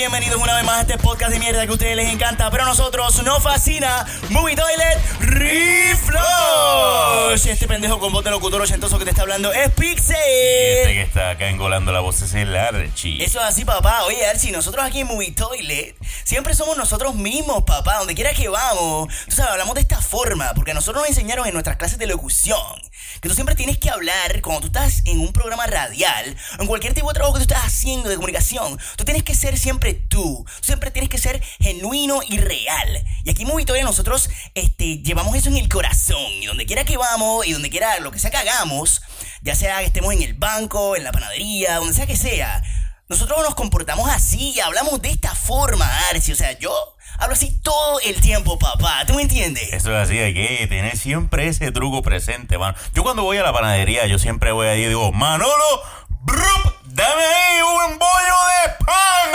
bienvenidos una vez más a este podcast de mierda que a ustedes les encanta, pero a nosotros nos fascina Movie Toilet Reflush. Este pendejo con voz de locutor ochentoso que te está hablando es Pixel. Este que está acá engolando la voz es el Archie. Eso es así, papá. Oye, Archie, nosotros aquí en Movie Toilet siempre somos nosotros mismos, papá. Donde quiera que vamos. Tú sabes, hablamos de esta forma porque a nosotros nos enseñaron en nuestras clases de locución que tú siempre tienes que hablar cuando tú estás en un programa radial o en cualquier tipo de trabajo que tú estás haciendo de comunicación. Tú tienes que ser siempre tú. Siempre tienes que ser genuino y real. Y aquí en Movie Toilet nosotros este, llevamos eso en el corazón. Y donde quiera que vamos y donde quiera lo que sea que hagamos, ya sea que estemos en el banco, en la panadería, donde sea que sea, nosotros nos comportamos así y hablamos de esta forma, Arci. O sea, yo hablo así todo el tiempo, papá. ¿Tú me entiendes? Eso es así, hay que tener siempre ese truco presente, mano. Yo cuando voy a la panadería, yo siempre voy ahí y digo, Manolo, brup, dame ahí un bollo de pan.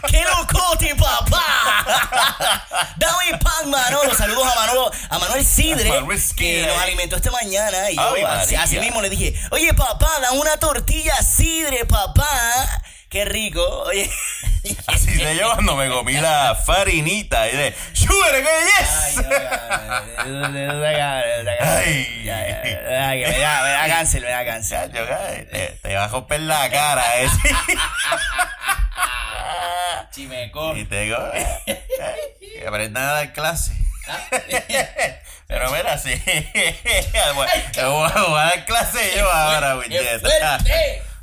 ¡Qué locote, papá! Dame pan, Manolo. Saludos a Manolo, a Manuel Sidre, A Manuel que nos alimentó esta mañana. Y yo así, mismo le dije, oye, papá, da una tortilla Sidre, papá. Qué rico. Oye. Así se yo cuando me comí la farinita y de, ¡Sugar, que yes! Ay. Ay, me da, me da cáncer, me da cáncer. Te, te va a romper la cara ese. Chimeco. Y te digo, eh, eh, que aprendan a dar clase. Pero mira, sí. Voy a voy a dar clase yo ahora, ¡Qué muñeca.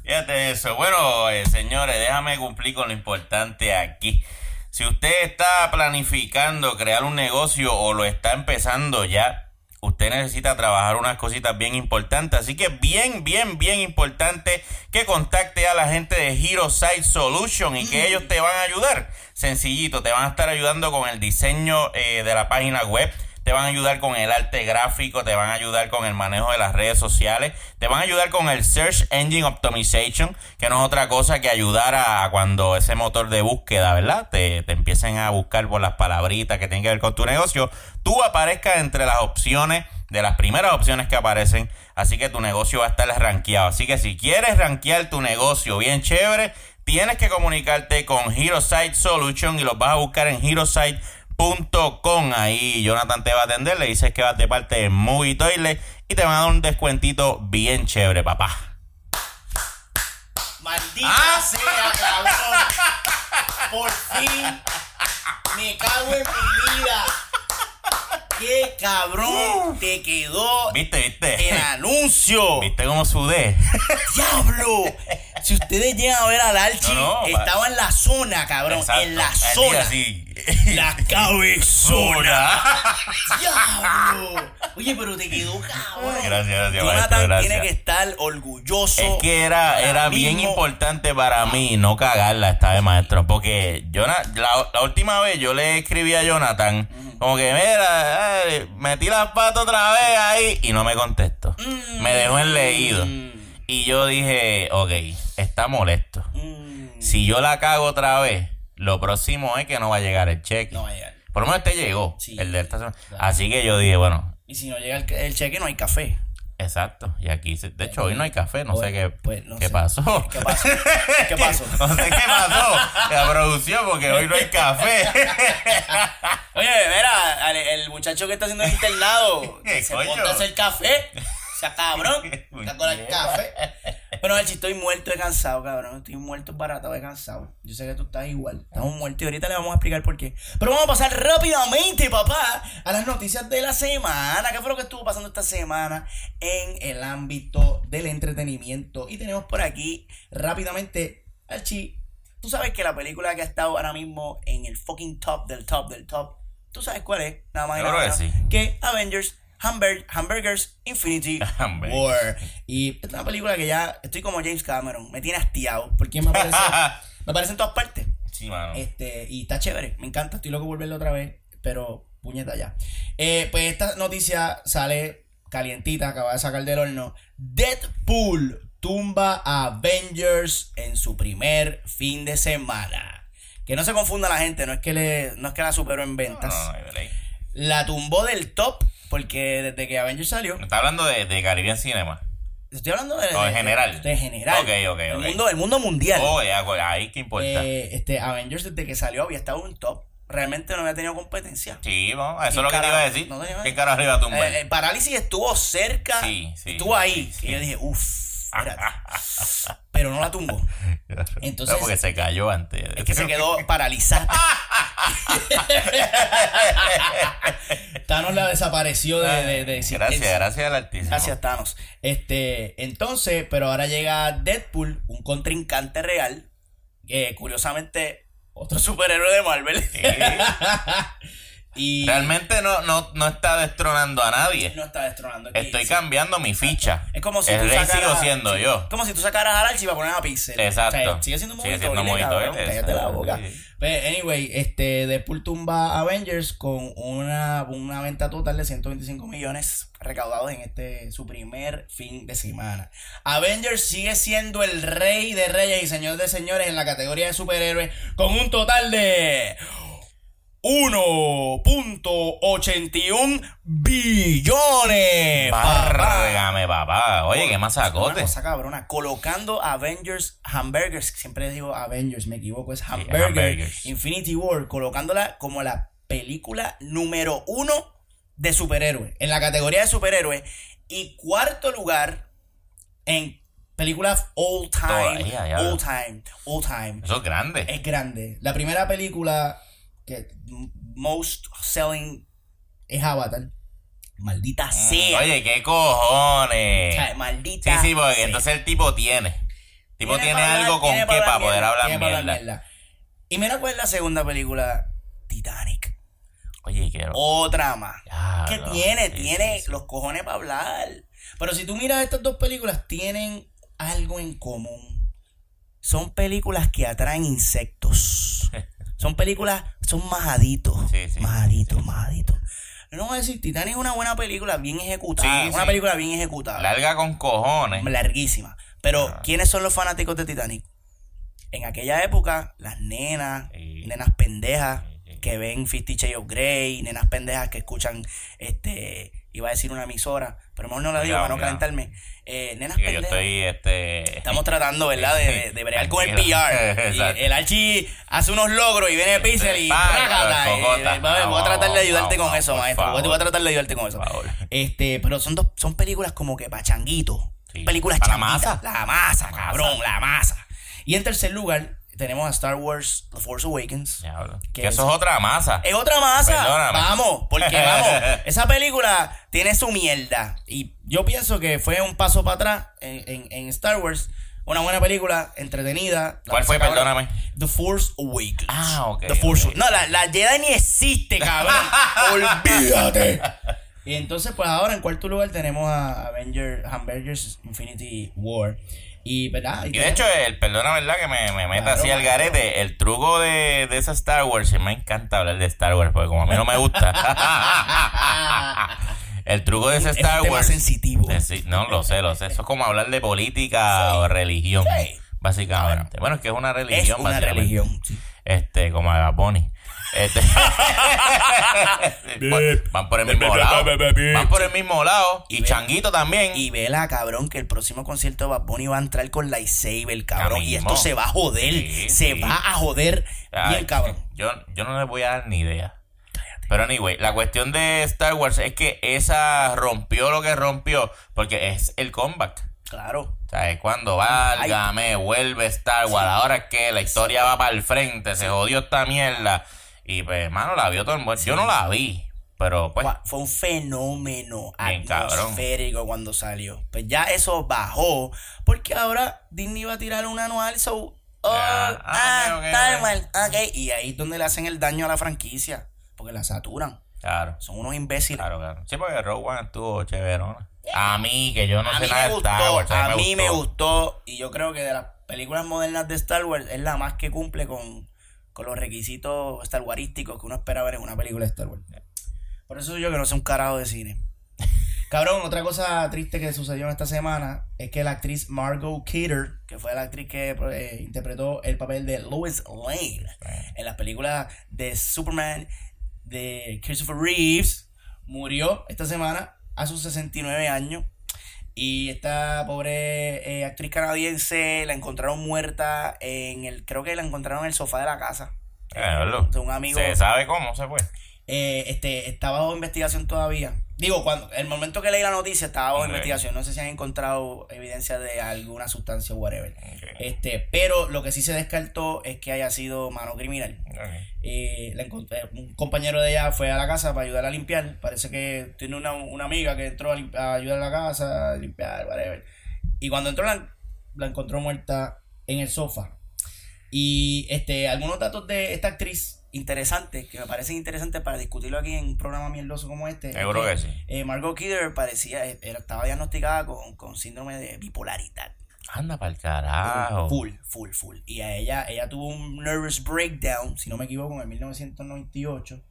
Fíjate eso. Bueno, eh, señores, déjame cumplir con lo importante aquí. Si usted está planificando crear un negocio o lo está empezando ya, usted necesita trabajar unas cositas bien importantes. Así que bien, bien, bien importante que contacte a la gente de Hero Site Solution y que ellos te van a ayudar. Sencillito, te van a estar ayudando con el diseño eh, de la página web. Te van a ayudar con el arte gráfico, te van a ayudar con el manejo de las redes sociales, te van a ayudar con el Search Engine Optimization, que no es otra cosa que ayudar a cuando ese motor de búsqueda, ¿verdad? Te, te empiecen a buscar por las palabritas que tienen que ver con tu negocio, tú aparezcas entre las opciones, de las primeras opciones que aparecen, así que tu negocio va a estar rankeado. Así que si quieres rankear tu negocio bien chévere, tienes que comunicarte con Hero Site Solution y los vas a buscar en HeroSite.com. Ahí Jonathan te va a atender, le dices que vas de parte de Movie Toilet y te van a dar un descuentito bien chévere, papá. Maldita Ah. sea, cabrón. Por fin me cago en mi vida. Qué cabrón te quedó ¿Viste, viste? el anuncio. ¿Viste cómo sudé? ¡Diablo! Si ustedes llegan a ver al No, no, estaba en la zona, cabrón. Exacto. En la zona. así. La cabezona. Zona. ¡Diablo! Oye, pero te quedó cabrón. Gracias, gracias, Jonathan maestro, gracias. tiene que estar orgulloso. Es que era, era bien importante para mí no cagarla esta vez, maestro. Porque Jona- la, la última vez yo le escribí a Jonathan, como que, mira, eh, metí las patas otra vez ahí y no me contestó. Me dejó en leído. Y yo dije, ok, está molesto. Mm, Si yo la cago otra vez, lo próximo es que no va a llegar el cheque. no va a llegar. Por lo menos este llegó, Sí. el de esta semana. Así que yo dije, bueno, Y si no llega el, el cheque, no hay café. exacto. Y aquí, se- de hecho, hoy no hay café, no sé qué, pues, no qué sé. pasó. ¿Qué pasó? ¿Qué pasó? No sé qué pasó. La producción, porque hoy no hay café. Oye, mira, el muchacho que está haciendo el internado, que ¿Qué se ponte a hacer café. O sea, cabrón, está con el café. Bueno, Archie, estoy muerto de cansado, cabrón. Estoy muerto baratado de cansado. Yo sé que tú estás igual. Estamos muertos y ahorita le vamos a explicar por qué. Pero vamos a pasar rápidamente, papá, a las noticias de la semana. ¿Qué fue lo que estuvo pasando esta semana en el ámbito del entretenimiento? Y tenemos por aquí rápidamente, Archie. Tú sabes que la película que ha estado ahora mismo en el fucking top del top del top, tú sabes cuál es, nada más Yo creo que sí. que Avengers Hamburg- Hamburgers Infinity Hamburgers. War. Y es una película que ya estoy como James Cameron, me tiene hastiado, porque me aparece, me aparece en todas partes. Sí, mano. Este, y está chévere, me encanta, estoy loco por verlo otra vez, pero puñeta ya. Eh, pues esta noticia sale calientita, acaba de sacar del horno. Deadpool tumba a Avengers en su primer fin de semana. Que no se confunda la gente, no es que le, no es que la superó en ventas. No, no, no, no, La tumbó del top porque desde que Avengers salió, Está hablando de, de Caribbean Cinema. Estoy hablando de, O en de- general. De general. Ok, ok, el ok. Mundo, el mundo mundial. Oh, ya, pues, ahí que importa. Eh, este, Avengers desde que salió había estado en un top. Realmente no había tenido competencia. sí, vamos, eso ¿Qué es lo que te iba a decir. No ¿Qué carajo le iba a tumbar? Eh, eh, Parálisis estuvo cerca. Sí, sí, estuvo ahí. sí, sí. Y yo dije, uff, espérate. Pero no la tumbó. entonces- No, porque se cayó antes. Es que se quedó paralizada. Thanos la desapareció de, de, de existencia. Gracias, gracias al artista. Gracias, Thanos. Este, entonces, pero ahora llega Deadpool, un contrincante real. Que curiosamente, otro superhéroe de Marvel. y Realmente no, no, no está destronando a nadie. no está destronando aquí. Estoy Sí. cambiando mi ficha. Es como si el tú rey sacaras, sigo siendo sí, yo. Como si tú sacaras a Archie para poner a Pixel. Exacto. O sea, sigue siendo un Sigue movimiento siendo cabrón, horrible, cállate la boca. sí. Pues, anyway, este Deadpool tumba Avengers con una, una venta total de 125 millones recaudados en este su primer fin de semana. Avengers sigue siendo el rey de reyes y señor de señores en la categoría de superhéroes con un total de 1.81 billones. papá. Bárgame, papá. Oye, qué Una masacote. cosa cabrona, colocando Avengers Hamburgers, siempre digo Avengers, me equivoco, es Hamburger, Hamburgers. Infinity War, colocándola como la película número uno de superhéroes, en la categoría de superhéroes, y cuarto lugar en películas all time, Todavía, ya. all time, all time. Eso es grande. Es grande. La primera película que most selling es Avatar. Maldita sea. Mm, Oye, qué O cojones. sea, Sí, maldita sí, porque sea. entonces el tipo tiene. El tipo tiene, algo con qué para poder hablar para mierda. Y mira cuál es la segunda película, Titanic. Oye, quiero. Otra más. Ya, no. tiene, Sí, tiene sí, sí. los cojones para hablar. Pero si tú miras estas dos películas, tienen algo en común. Son películas que atraen insectos. Son películas, son majaditos. Sí, sí, majaditos, majaditos. No voy a decir, Titanic es una buena película, bien ejecutada. Sí, una sí. película bien ejecutada. Larga con cojones. larguísima. Pero, Ah. ¿quiénes son los fanáticos de Titanic? En aquella época, las nenas, Sí. nenas pendejas Sí, sí. que ven Fifty Shades of Grey, nenas pendejas que escuchan, este, iba a decir una emisora, pero mejor no la digo para no calentarme. Eh, nenas yo estoy, este. Estamos tratando, ¿verdad? De, de, bregar con el. PR. Y el Archie hace unos logros y viene Pixel y cocota. voy a- tratar de ayudarte con eso, maestro. Voy a tratar de ayudarte con eso. Este, pero son dos, son películas como que pa' changuito. Sí. Películas Pa' la masa. La masa, La cabrón, la masa. Y en tercer lugar, tenemos a Star Wars The Force Awakens. Diablo. ¿Qué Que es? eso es otra masa. Es otra masa. Perdóname. Vamos, porque vamos. Esa película tiene su mierda. Y yo pienso que fue un paso para atrás en, en- en Star Wars. Una buena película, entretenida. ¿Cuál fue? cabrón. Perdóname. The Force Awakens. Ah, ok, The Force ok. No, la, la Jedi ni existe, cabrón. Olvídate. Y entonces, pues ahora en cuarto lugar tenemos a Avenger, Avengers Infinity War. Y, ¿verdad? Y de hecho, el, perdona, ¿verdad? Que me, me meta Claro, así al claro. garete. El truco de, de esa Star Wars, y me encanta hablar de Star Wars, porque como a mí no me gusta. el truco de ese Es un Star tema Wars. sensitivo. No, lo sé, lo sé. Eso es como hablar de política o religión, Sí. básicamente. Bueno, es que es una es religión, una básicamente. religión. sí. Este, como a Bunny. Este, van por el mismo lado. Van por el mismo lado. Y Changuito también. Y vela, cabrón, que el próximo concierto de Bad Bunny va a entrar con lightsaber, cabrón. Y esto se va a joder. Sí, se sí. va a joder Ay, bien, cabrón. Yo, yo no les voy a dar ni idea. Pero anyway, la cuestión de Star Wars es que esa rompió lo que rompió porque es el comeback. Claro. O sea, es cuando válgame, vuelve Star Wars. Ahora es que la historia va para el frente, se jodió esta mierda. Y pues, hermano, la vio todo el mundo. Yo no la vi, pero pues. Fue- un fenómeno Bien cabrón. atmosférico cuando salió. Pues ya eso bajó. Porque ahora Disney va a tirar un anual. So, oh, Ah, ah, ah, ok, ok, Star ok. Wars, ok. Y ahí es donde le hacen el daño a la franquicia. Porque la saturan. Claro, Son unos imbéciles. claro, claro. Sí, porque Rogue One estuvo chéverona. A mí, que yo no a sé nada de Star Wars. a mí me gustó y yo creo que de las películas modernas de Star Wars es la más que cumple con, con los requisitos Star Warísticos que uno espera ver en una película de Star Wars. Por eso yo que no sé un carajo de cine. Cabrón, otra cosa triste que sucedió en esta semana es que la actriz Margot Kidder, que fue la actriz que eh, interpretó el papel de Lois Lane en las películas de Superman de Christopher Reeves, murió esta semana a sus 69 años. Y esta pobre eh, actriz canadiense la encontraron muerta en el, creo que la encontraron en el sofá de la casa. Eh, verlo. de un amigo. Se sabe cómo se fue. Eh, este, está bajo investigación todavía. Digo, cuando el momento que leí la noticia estaba bajo investigación. No sé si han encontrado evidencia de alguna sustancia o whatever. Este, pero lo que sí se descartó es que haya sido mano criminal. Ok. Eh, la eh, un compañero de ella fue a la casa para ayudar a limpiar. Parece que tiene una, una amiga que entró a, a ayudar a la casa, a limpiar, whatever. Y cuando entró la, la encontró muerta en el sofá. Y este, algunos datos de esta actriz interesantes, que me parecen interesantes para discutirlo aquí en un programa mierdoso como este. es Seguro que sí. eh, Margot Kidder parecía, eh, estaba diagnosticada con, con síndrome de bipolaridad. Anda para el carajo. Full, full, full. Y a ella, ella tuvo un nervous breakdown, si no me equivoco, en el 1998.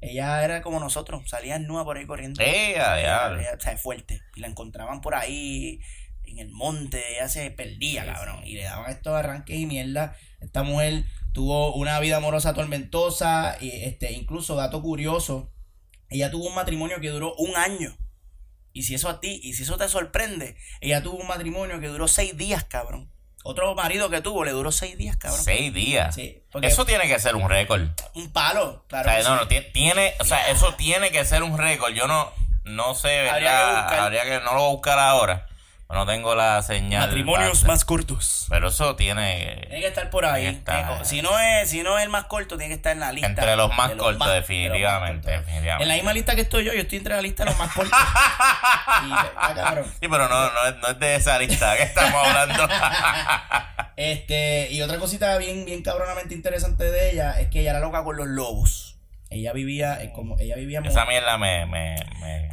Ella era como nosotros, salía nua por ahí corriendo. ¡Eh, a diablo! Ella, o sea, fuerte. Y la encontraban por ahí en el monte, ella se perdía, Sí, cabrón. Y le daban estos arranques y mierda. Esta mujer tuvo una vida amorosa tormentosa. Y este, incluso, dato curioso, ella tuvo un matrimonio que duró un año. Y si eso a ti, y si eso te sorprende, ella tuvo un matrimonio que duró seis días, cabrón. Otro marido que tuvo le duró seis días, cabrón. Seis días. Sí, Eso tiene que ser un récord. un palo, O claro. sea, que no, no, ti- tiene, o sea, eso tiene que ser un récord. Yo no, no sé, Habría ¿verdad? que buscar. Habría que, no lo voy a buscar ahora. No tengo la señal. Matrimonios más cortos. Pero eso tiene. Tiene que estar por ahí. Estar- Si no es, si no es el más corto, tiene que estar en la lista. Entre los más de cortos, de definitivamente, cortos. definitivamente. En la misma lista que estoy yo, yo estoy entre la lista de los más cortos. y, ah, cabrón. Sí, pero no, no, es- no es de esa lista que estamos hablando. Este, y otra cosita bien, bien cabronamente interesante de ella es que ella era loca con los lobos. Ella vivía, eh, como ella vivía Esa mierda me, me, me,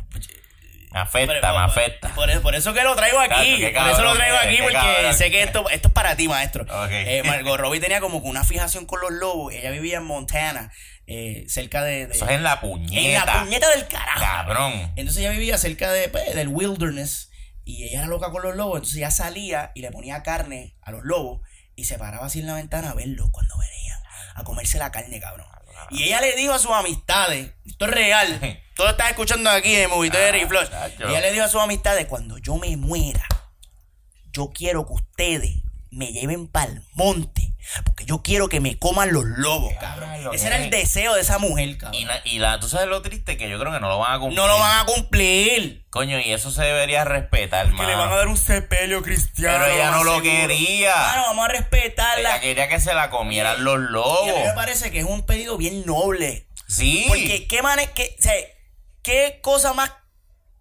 me afecta, Pero, me afecta. Por, eso- por eso que lo traigo aquí. por eso lo traigo aquí, porque cabrón. sé que esto, esto es para ti, maestro. Ok. Eh, Margot Robbie tenía como que una fijación con los lobos. Ella vivía en Montana, eh, cerca de, de- Eso es en la en puñeta. la puñeta del carajo. Cabrón. Entonces ella vivía cerca de, pues, del wilderness y ella era loca con los lobos. Entonces ella salía y le ponía carne a los lobos y se paraba así en la ventana a verlos cuando venían, a comerse la carne, cabrón. Y ella le dijo a sus amistades, esto es real, todo estás escuchando aquí en Movitoder y Flush. chacho. Ella le dijo a sus amistades, cuando yo me muera, yo quiero que ustedes me lleven para el monte, porque yo quiero que me coman los lobos, cabrón. Ese era el deseo de esa mujer, cabrón. Y, na- y la, tú sabes lo triste que yo creo que no lo van a cumplir. No lo van a cumplir. Coño, y eso se debería respetar, Que le van a dar un sepelio cristiano. Pero ella no lo seguro. quería. Mano, vamos a respetarla. Ella quería que se la comieran los Y a mí me lobos. parece que es un pedido bien noble. Sí. Porque qué qué, o sea, qué cosa más,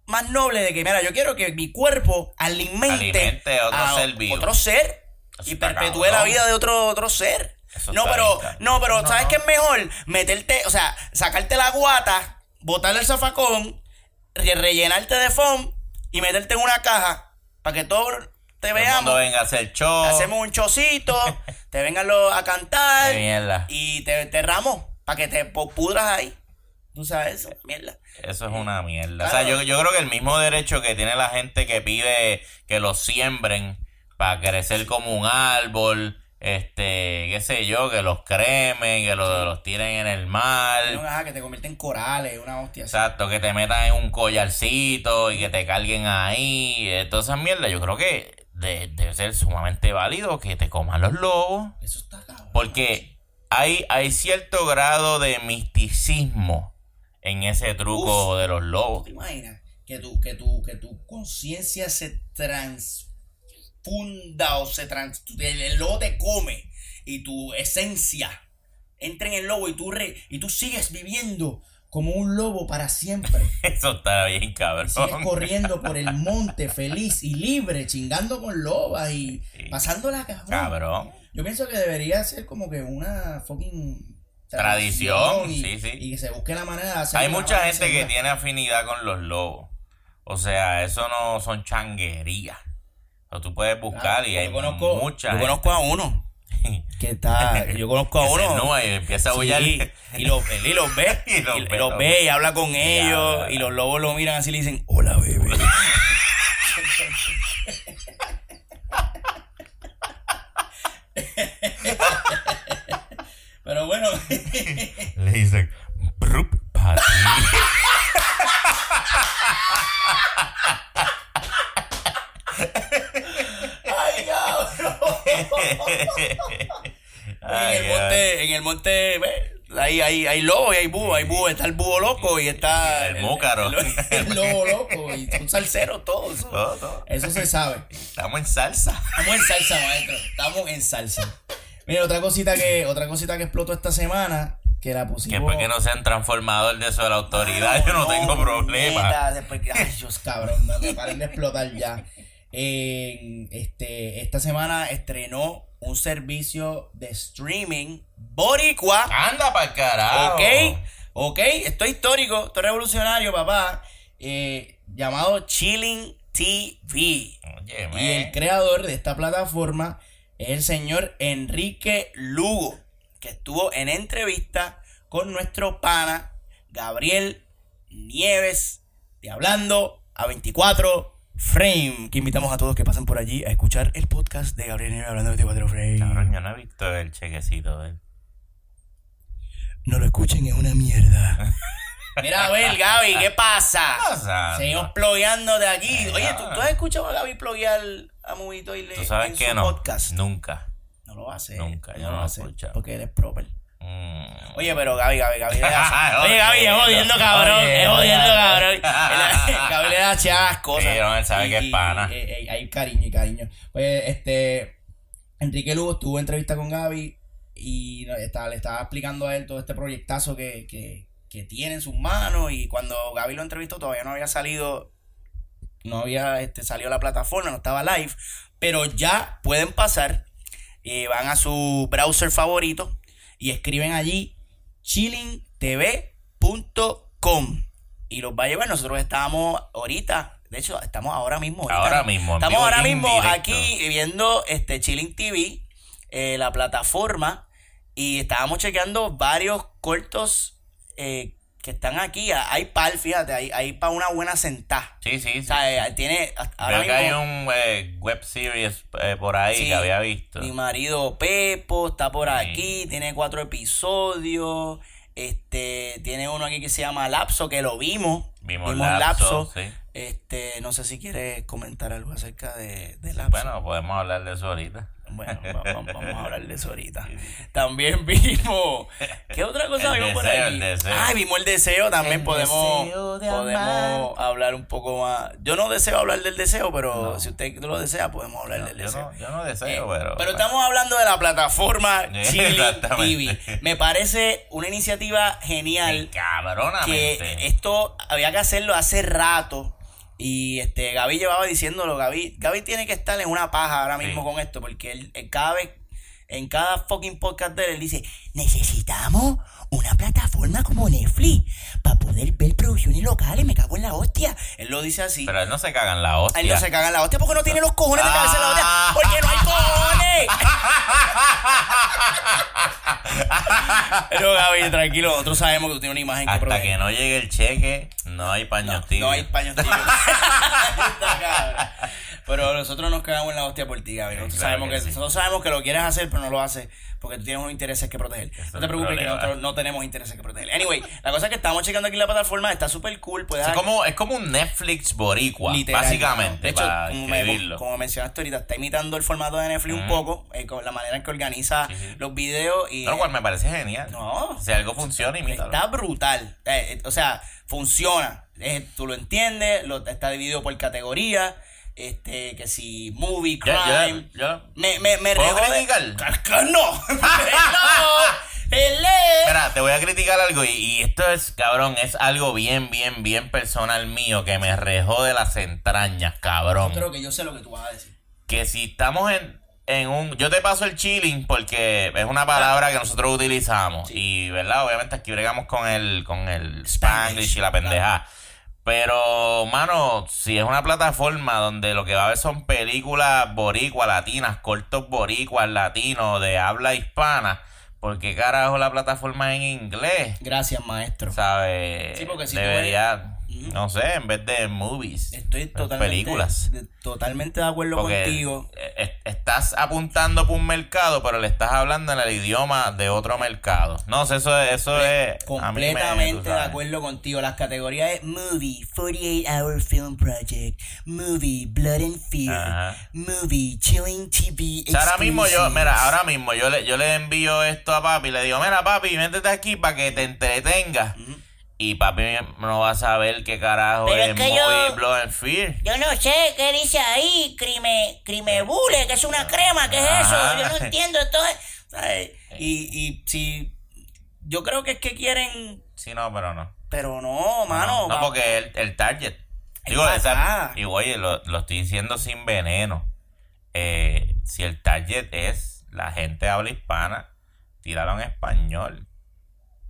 más noble de que, mira, yo quiero que mi cuerpo alimente, Alimente a otro ser vivo. otro ser Eso y perpetúe la vida de otro, otro ser. Eso No, pero, bien, no, pero, No, ¿sabes no. qué es mejor? Meterte, o sea, sacarte la guata, botarle el zafacón, re- rellenarte de foam y meterte en una caja para que todos te Todo el veamos. mundo venga a hacer show. Hacemos un chocito, te vengan los a cantar Qué mierda. y te, te ramos para que te pudras ahí. Tú sabes eso, mierda. Eso es una mierda. Claro. O sea, yo, yo creo que el mismo derecho que tiene la gente que pide que los siembren para crecer como un árbol, este, qué sé yo, que los cremen, que los, los tiren en el mar. No, ajá, que te convierten en corales, una hostia así. Exacto, que te metan en un collarcito y que te carguen ahí. eh, Todas esas mierdas. Yo creo que de- debe ser sumamente válido que te coman los lobos. Eso está cabrón. Porque hay, hay cierto grado de misticismo en ese truco de los ¿Tú lobos. te imaginas que tu, que tu, que tu conciencia se transfunda o se trans... El, lobo te come y tu esencia entra en el lobo y tú, re- y tú sigues viviendo como un lobo para siempre. Eso está bien, cabrón. Sigues corriendo por el monte feliz y libre, chingando con lobas y Sí. pasándola cabrón. Cabrón. Yo pienso que debería ser como que una fucking Tradición, y, sí, sí. y que se busque la manera de hacer Hay mucha gente que tiene afinidad con los lobos. O sea, eso no son changuerías. O tú puedes buscar y Yo hay conozco, mucha yo gente conozco a uno. Que está, yo conozco a uno. ennúa y empieza a Sí, aullar. y los, y los ve Y los y ve, los ve y habla con ellos ya. y los lobos lo miran así y le dicen hola bebé pero bueno. Le dicen, "Brup, pa' Ay, en el monte, en el monte, hay, hay, hay lobo y hay búho, hay búho, está el búho loco y está El múcaro. El, el lobo loco y son salseros todos. Eso, Todo, todo. eso se sabe. Estamos en salsa. Estamos en salsa, maestro. Estamos en salsa. Mira, otra cosita que, otra cosita que explotó esta semana, que la Que pusimos. que no sean transformador de eso de la autoridad, yo no, tengo problema. neta, después que, ay, Dios cabrón, no me paren de explotar ya. En, este, esta semana estrenó un servicio de streaming boricua. Anda para carajo. Ok, ok, esto es histórico, esto es revolucionario, papá. eh, llamado Chilling TV. Oye, Y el creador de esta plataforma es el señor Enrique Lugo, que estuvo en entrevista con nuestro pana Gabriel Nieves de Hablando a 24 Frame, que invitamos a todos que pasen por allí a escuchar el podcast de Gabriel Nieves Hablando a 24 Frame. Cabrón, yo no he visto el chequecito de él. No lo escuchen, es una mierda. Mira, a ver, Gaby, ¿qué pasa? pasa? Seguimos plogueando de aquí. Oye, ¿tú, tú has escuchado a Gaby ploguear a Movito y le ¿Tú sabes en que su no? podcast? Nunca. No lo va a hacer. Nunca, yo no lo lo va a he hacer. escuchado. Porque él es proper. Mm. Oye, pero Gaby, Gaby, Gaby. le da- Oye, Gaby, es jodiendo, cabrón. Es jodiendo, cabrón. Gaby le da chas cosas. Sí, no, él sabe que es pana. y- y- hay cariño y cariño. Pues, este. Enrique Lugo estuvo en entrevista con Gaby y estaba- le estaba explicando a él todo este proyectazo que, que, que tiene en sus manos. Y cuando Gaby lo entrevistó, todavía no había salido. No había este, salido la plataforma, no estaba live. Pero ya pueden pasar. eh, van a su browser favorito y escriben allí chillingtv.com y los va a llevar. Nosotros estábamos ahorita, de hecho, estamos ahora mismo. ahorita. Ahora mismo, Estamos ahora mismo aquí viendo este Chilling TV, eh, la plataforma, y estábamos chequeando varios cortos eh, que están aquí. Hay par, fíjate, hay, hay para una buena sentada. Sí, sí, sí. O sea, eh, tiene ahora que hay un eh, web series eh, por ahí Sí, que había visto. Mi marido Pepo está por Sí. aquí, tiene cuatro episodios. Este, tiene uno aquí que se llama Lapso, que lo vimos. Vimos Lapso. Este, no sé si quieres comentar algo acerca de, de Lapso. Bueno, podemos hablar de eso ahorita. Bueno, va- va- vamos a hablar de eso ahorita. También vimos. ¿Qué otra cosa El vimos por deseo, aquí? el deseo. Ay, vimos el deseo. También El podemos, deseo de podemos hablar un poco más. Yo no deseo hablar del deseo, pero No. si usted lo desea, podemos hablar del yo, deseo. no, yo no deseo, Eh, pero. pero estamos hablando de la plataforma Chili exactamente. TV. Me parece una iniciativa genial que Cabronamente. esto había que hacerlo hace rato. Y este Gaby llevaba diciéndolo, Gaby, Gaby tiene que estar en una paja ahora mismo Sí. con esto, porque él, él cada vez, en cada fucking podcast de él, él dice, necesitamos una plataforma como Netflix para poder ver producciones locales, me cago en la hostia. Él lo dice así. Pero él no se caga en la hostia. Él no se caga en la hostia porque no tiene los cojones de cagarse en la hostia. Ah. Porque no hay cojones. Pero Gaby, tranquilo, nosotros sabemos que tú tienes una imagen que Hasta que no llegue el cheque, no hay paños No, no hay paños tibios. Pero nosotros nos cagamos en la hostia por ti, Gaby. Nosotros, Claro sabemos que que, sí. nosotros sabemos que lo quieres hacer, pero no lo haces porque tú tienes unos intereses que proteger. Eso no te preocupes que nosotros no tenemos intereses que proteger. Anyway, la cosa es que estamos checando aquí la plataforma, está súper cool. Puedes Es como, es como un Netflix boricua, básicamente, De hecho, para como, me- escribirlo. como mencionaste ahorita, está imitando el formato de Netflix un poco, eh, con la manera en que organiza Sí, sí. los videos y Lo cual me parece genial. No. Si algo funciona, imítalo. está brutal. Eh, eh, o sea, funciona. Tú lo entiendes, lo, está dividido por categoría. Este, que si movie, crime. yo- me, me, me ¿Puedo criticar? No. Espera, te voy a criticar algo y, y esto es, cabrón, es algo bien, bien, bien personal mío que me rejó de las entrañas, cabrón. Yo creo que yo sé lo que tú vas a decir. que si estamos en, en un... Yo te paso el chilling porque es una palabra que nosotros utilizamos. Y, ¿verdad? Obviamente aquí bregamos con el, con el Spanglish y la pendeja. Pero, mano, si es una plataforma donde lo que va a ver son películas boricuas, latinas, cortos boricuas, latinos, de habla hispana, ¿por qué carajo la plataforma es en inglés? Gracias, maestro. ¿Sabes? Sí, porque si Debería... No sé, en vez de movies. Estoy totalmente, películas. de, totalmente de acuerdo Porque contigo. eh, estás apuntando por un mercado, pero le estás hablando en el idioma de otro mercado. No sé, eso, eso es... me- Completamente de acuerdo contigo. Las categorías es Movie, 48 Hour Film Project, Movie, Blood and Fear, Ajá. Movie, Chilling TV. O sea, ahora mismo yo, mira, ahora mismo yo le, yo le envío esto a papi y le digo, mira papi, métete aquí para que te entretengas. Y papi no va a saber qué carajo Pero es, es que Movie yo- Blood and Fear. Yo no sé qué dice ahí, crime, crime bule, que es una crema, ¿qué es eso? Yo no entiendo esto. es- ¿Sabes? Y, y si. Yo creo que es que quieren. Sí, no, pero no. Pero no, mano. No, porque el, el target. Digo, Es esa- pasada. y oye, lo, lo estoy diciendo sin veneno. Eh, si el target es la gente habla hispana, tíralo en español.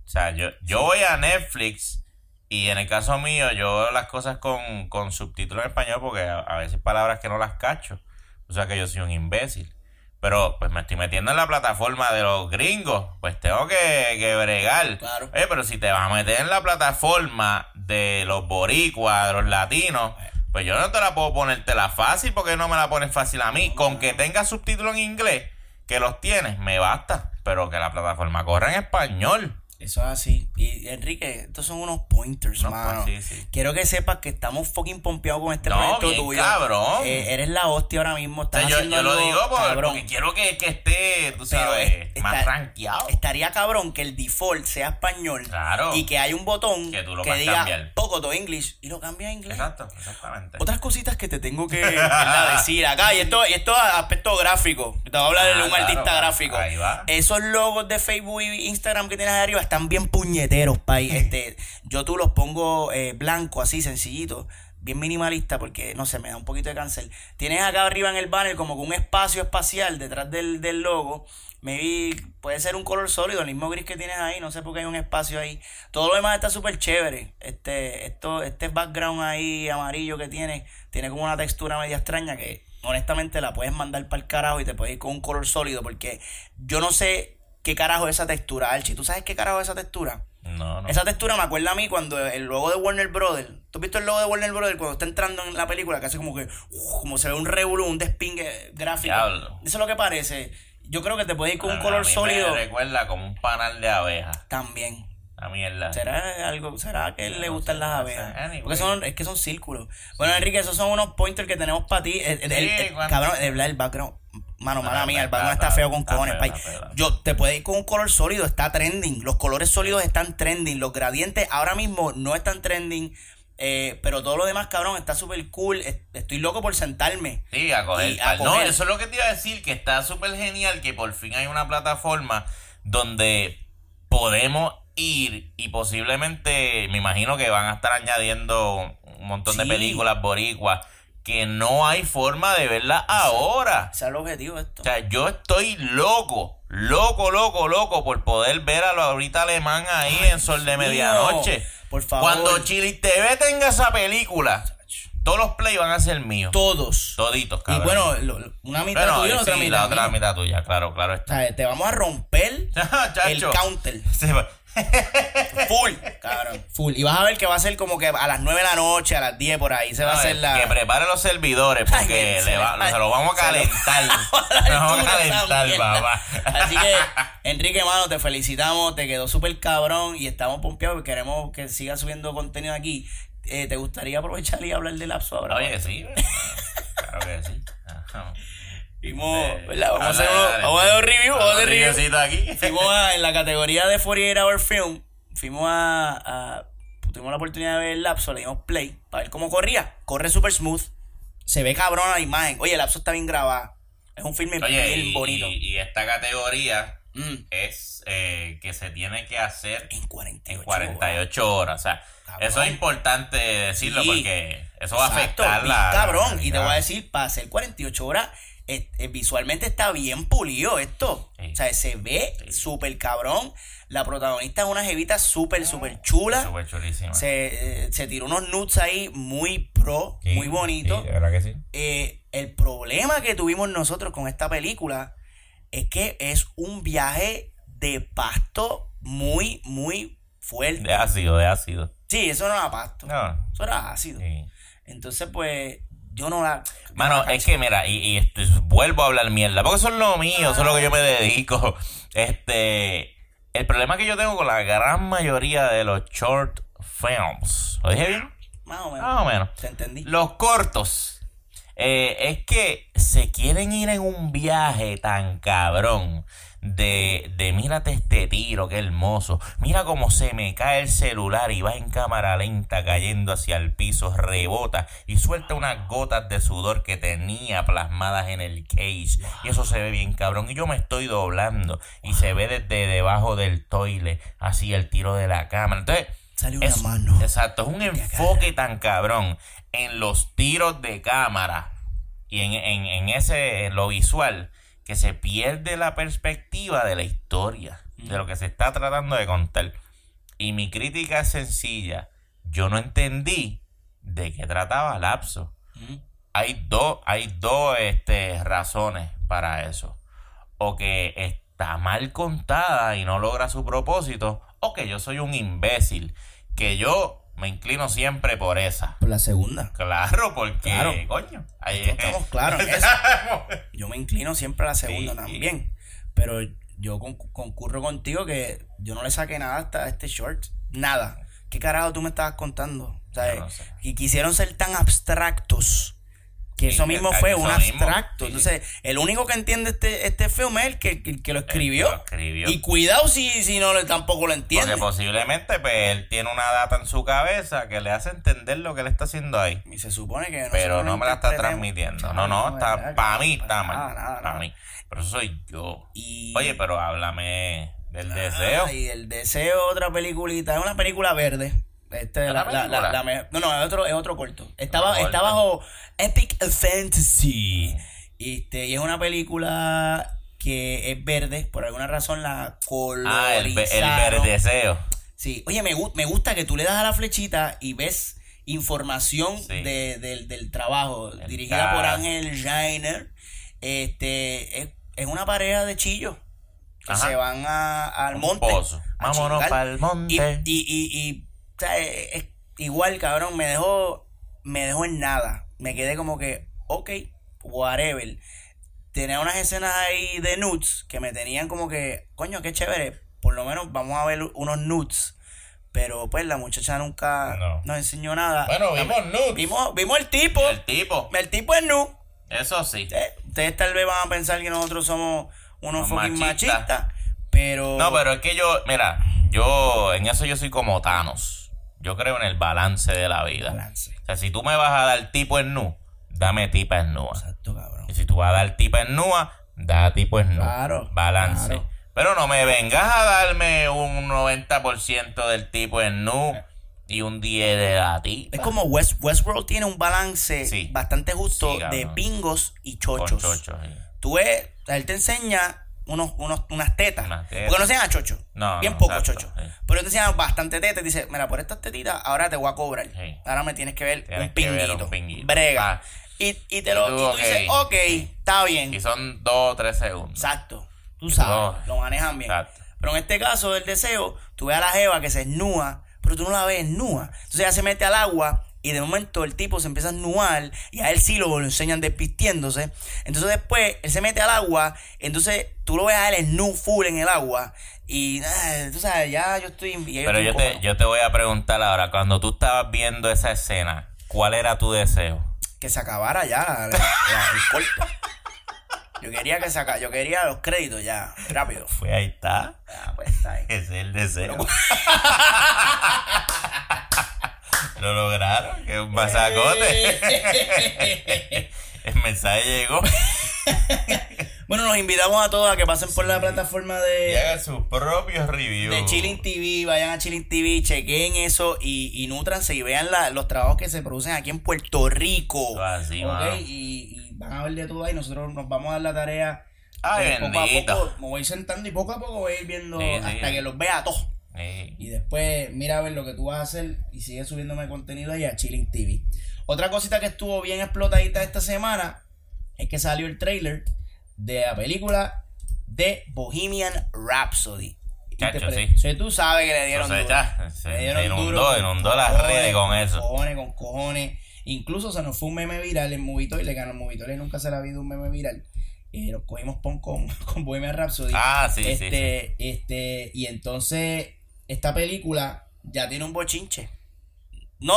O sea, yo, yo voy a Netflix y en el caso mío yo veo las cosas con, con subtítulos en español porque a, a veces palabras que no las cacho. O sea que yo soy un imbécil. Pero pues me estoy metiendo en la plataforma de los gringos. Pues tengo que, que bregar. Claro. Oye, pero si te vas a meter en la plataforma de los boricuas, de los latinos, pues yo no te la puedo ponértela fácil porque no me la pones fácil a mí. Con que tenga subtítulos en inglés, que los tienes, me basta. Pero que la plataforma corra en español. Eso es así. Y Enrique, estos son unos pointers, No, mano. pues, sí, sí. Quiero que sepas que estamos fucking pompeados con este No, proyecto bien tuyo. cabrón. Eh, eres la hostia ahora mismo. O Estás sea, yo, lo digo por- cabrón. porque quiero que, que esté, tú sabes, es- más rankeado. Estaría cabrón que el default sea español. Claro. Y que hay un botón Que tú lo que puedas diga cambiar. poco to English y lo cambia a inglés. Exacto, exactamente. Otras cositas que te tengo que ¿verdad? decir acá, y esto, y esto es aspecto gráfico. Te voy a hablar de Ah, un claro, artista ahí gráfico. va. Esos logos de Facebook y Instagram que tienes ahí arriba están bien puñeteros, pay. Este, yo tú los pongo eh, blanco, así, sencillito. Bien minimalista porque, no sé, me da un poquito de cáncer. Tienes acá arriba en el banner como que un espacio espacial detrás del, del logo. Maybe puede ser un color sólido, el mismo gris que tienes ahí. No sé por qué hay un espacio ahí. Todo lo demás está súper chévere. Este, esto, este background ahí amarillo que tiene, tiene como una textura media extraña que honestamente la puedes mandar para el carajo y te puedes ir con un color sólido porque yo no sé qué carajo es esa textura, Archie. ¿Tú sabes qué carajo es esa textura? No, no. Esa textura me acuerda a mí cuando el logo de Warner Brothers. ¿Tú has visto el logo de Warner Brothers cuando está entrando en la película? Que hace como que. uf, como se ve un revolú, un despingue gráfico. Diablo. Eso es lo que parece. Yo creo que te puedes ir con un color a mí sólido Me recuerda como un panal de abejas. también. A mierda. ¿Será algo? ¿Será que le gustan las abejas? Anyway. Porque son, es que son círculos. Bueno, Enrique, esos son unos pointers que tenemos para ti. El, el- el- el- cuando- cabrón, el, background. Mano, No, mala mía, el background está- está feo con cojones. Yo te puedes ir con un color sólido, está trending. Los colores sólidos están trending. Los gradientes ahora mismo no están trending. eh, pero todo lo demás, cabrón, está súper cool. Es- Estoy loco por sentarme. Sí, a coger. A tal. No, coger. eso es lo que te iba a decir, que está súper genial que por fin hay una plataforma donde podemos ir y posiblemente, me imagino que van a estar añadiendo un montón de películas boricuas que no hay forma de verlas ahora. Ese es el objetivo esto. O sea, yo estoy loco, loco, loco, loco por poder ver a lo ahorita alemán ahí en Sol de mío, Medianoche. por favor. Cuando Chile TV tenga esa película, todos los play van a ser míos. Todos. Toditos, Y cabrón. bueno, lo- lo- una mitad Bueno, tuya, sí, otra mitad. la otra mitad tuya, claro, claro O sea, te vamos a romper el counter. Full, cabrón. Full. Y vas a ver que va a ser como que a las 9 de la noche, a las 10 por ahí. Se va a hacer la. Que prepare los servidores Ay, porque se le va- se lo vamos a calentar. lo vamos a calentar, papá. Así que, Enrique, mano, te felicitamos. Te quedó súper cabrón y estamos pompeados y queremos que sigas subiendo contenido aquí. Eh, ¿Te gustaría aprovechar y hablar del lapso ahora? Oye, sí. Claro que sí. Ajá. Fuimos, Eh, ¿verdad? Vamos a hacer vamos a un review. Vamos a hacer review. aquí. Fuimos a- en la categoría de 48 Hour Film. Fuimos a, a- Tuvimos la oportunidad de ver el lapso, le dimos play para ver cómo corría. Corre super smooth. Se ve cabrón la imagen. Oye, el lapso está bien grabado. Es un filme Oye, bien y, bonito. y- y esta categoría Mm, es eh, que se tiene que hacer en 48. en 48 horas. O sea, Cabrón. eso es importante decirlo Sí. porque eso va a afectar la. cabrón. la y te voy a decir, para hacer 48 horas, eh, eh, visualmente está bien pulido esto. Sí. O sea, se ve Sí. súper cabrón. La protagonista es una jevita súper, súper chula. Súper chulísima. Se, eh, se tiró unos nudes ahí muy pro, Sí, muy bonito. sí, de verdad que sí. Eh, el problema que tuvimos nosotros con esta película es que es un viaje de pasto muy, muy fuerte. De ácido, de ácido. Sí, eso no era pasto. No. Eso era ácido. Sí. Entonces, pues, yo no la. Mano, es que mira, y, y esto es- vuelvo a hablar mierda, porque eso es lo mío, eso es lo que yo me dedico. Este, el problema que yo tengo con la gran mayoría de los short films, ¿lo dije bien? Más o menos. Más o menos. Te entendí. Los cortos. eh, es que se quieren ir en un viaje tan cabrón de, de mírate este tiro, qué hermoso. Mira cómo se me cae el celular y va en cámara lenta cayendo hacia el piso, rebota y suelta unas gotas de sudor que tenía plasmadas en el case. Y eso se ve bien cabrón. Y yo me estoy doblando y se ve desde debajo del toile, así el tiro de la cámara. Entonces, Sale una es- mano. Exacto, es un enfoque tan cabrón en los tiros de cámara y en, en, en ese, en lo visual, que se pierde la perspectiva de la historia, de lo que se está tratando de contar. Y mi crítica es sencilla. Yo no entendí de qué trataba Lapso. Hay dos, hay dos este, razones para eso. O que está mal contada y no logra su propósito, o que yo soy un imbécil. Que yo me inclino siempre por esa. Por la segunda. Claro, porque, Claro. coño. ahí- Estamos claros en eso. Yo me inclino siempre a la segunda Sí, también. Pero yo con- concurro contigo que yo no le saqué nada hasta este short. Nada. ¿Qué carajo tú me estabas contando? O sea, Yo no sé. y quisieron ser tan abstractos. Que eso mismo fue eso un abstracto. Entonces, el único que entiende este, este film es el que, el que lo escribió. lo escribió. Y cuidado si, si no le- tampoco lo entiende. Porque posiblemente pues, él tiene una data en su cabeza que le hace entender lo que él está haciendo ahí. Y se supone que pero nosotros no me la está transmitiendo. No, no, ¿verdad? está para mí está mal. nada, nada, Para nada. mí. Pero eso soy yo. Y- Oye, pero háblame del deseo. Ah, y el deseo, otra peliculita. Es una película verde. Este, ¿Es la, la- la- no, no, es otro, es otro corto. Estaba, está bajo Epic Fantasy. Este, y es una película que es verde. Por alguna razón la Ah, el, el colorizaron. verdeseo. Sí, oye, me, me gusta que tú le das a la flechita y ves información Sí. de- del, del trabajo, El dirigida por. Ángel Jainer. Este, es, es una pareja de chillos que Ajá. se van a- al monte. Vámonos chingar. pa'l monte. Y, y, y, y, o sea, es- es igual, cabrón, me dejó, me dejó en nada. Me quedé como que, ok, whatever. Tenía unas escenas ahí de nudes que me tenían como que, coño, qué chévere. Por lo menos vamos a ver unos nudes. Pero pues la muchacha nunca No. nos enseñó nada. Bueno, vimos nudes. Vimos, vimos el tipo. El tipo. El tipo es nu. Eso sí. Eh, Ustedes tal vez van a pensar que nosotros somos unos Los fucking machistas. machistas. Pero. No, pero es que yo, mira, yo en eso yo soy como Thanos. Yo creo en el balance de la vida. Balance. O sea, si tú me vas a dar tipo en nu, dame tipa en nua. Exacto, cabrón. Y si tú vas a dar tipa en nua, da tipo en nu. Claro, Balance. claro. Pero no me vengas a darme un 90% del tipo en nu y un 10 de la tipa. Es como West, Westworld tiene un balance Sí. bastante justo Sí, de pingos y con chochos. chochos, sí. Tú ves, él te enseña unos, unos, unas tetas. Unas tetas. Porque no enseñan chochos. No, Bien no, poco exacto, chocho. sí. Pero te enseña bastante tetas y dice, mira, por estas tetitas ahora te voy a cobrar. Sí. Ahora me tienes que ver Tienes un que ver pinguito. un pinguito. Brega. Ah. Y, y te lo, Y y tú, tú dices, ok. está bien. Y son 2 o 3 segundos. Exacto. Tú sabes, No. lo manejan bien. Exacto. Pero en este caso del deseo, tú ves a la jeva que se esnúa, pero tú no la ves nua. Entonces ella se mete al agua y de momento el tipo se empieza a esnuar y a él sí lo, lo enseñan despistiéndose. Entonces después él se mete al agua, entonces tú lo ves a él snu full en el agua y ah, tú sabes, ya yo estoy... ya Pero estoy yo te, yo te voy a preguntar ahora, cuando tú estabas viendo esa escena, ¿cuál era tu deseo? Que se acabara ya la- la- el corto. Yo quería que se aca- yo quería los créditos ya, rápido. Pues ahí está. Ah, pues está ahí. Ese es el deseo. Lo lograron, que un masacote. el mensaje llegó. Bueno, nos invitamos a todos a que pasen por la plataforma Y de, hagan sus propios reviews. de Chilling TV, vayan a Chilling TV, chequen eso y, y nutranse y vean la- los trabajos que se producen aquí en Puerto Rico. Así, ¿Ok? mano. Y, y van a ver de todo ahí. Nosotros nos vamos a dar la tarea. Ay, de poco a poco, me voy sentando y poco a poco voy a ir viendo Sí, sí. hasta que los vea a todos. Sí. Y después mira a ver lo que tú vas a hacer y sigue subiéndome contenido ahí a Chilling TV. Otra cosita que estuvo bien explotadita esta semana es que salió el trailer de la película de Bohemian Rhapsody. Chacho, sí. Sí, tú sabes que le dieron Entonces, duro. se Le dieron inundó, duro inundó las cojones, redes con eso. Cojones, con cojones. Incluso se nos fue un meme viral en Movito y le ganó Movito. Y nunca se le ha habido un meme viral. Y lo cogimos pon con, con Bohemian Rhapsody. Ah, sí, sí, este, Este, y entonces, esta película ya tiene un bochinche. No,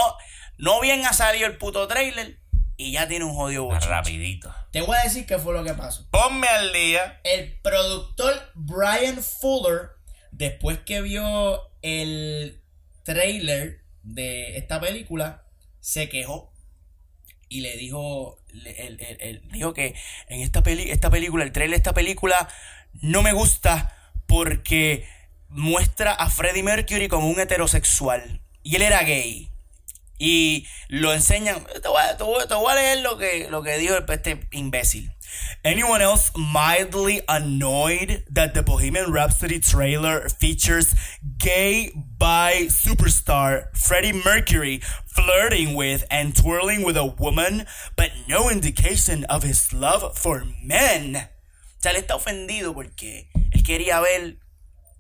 no bien ha salido el puto trailer y ya tiene un jodido bochinche. Rapidito. Te voy a decir qué fue lo que pasó. Ponme al día. El productor Brian Fuller, después que vio el trailer de esta película, se quejó y le dijo, le- él, él- él dijo que en esta, peli, esta película, el trailer de esta película, no me gusta porque muestra a Freddie Mercury como un heterosexual. Y él era gay. Y lo enseñan. Te voy lo que, lo que dijo este imbécil. Anyone else mildly annoyed that the Bohemian Rhapsody trailer features gay bi superstar Freddie Mercury flirting with and twirling with a woman, but no indication of his love for men? O sea, está ofendido porque él quería ver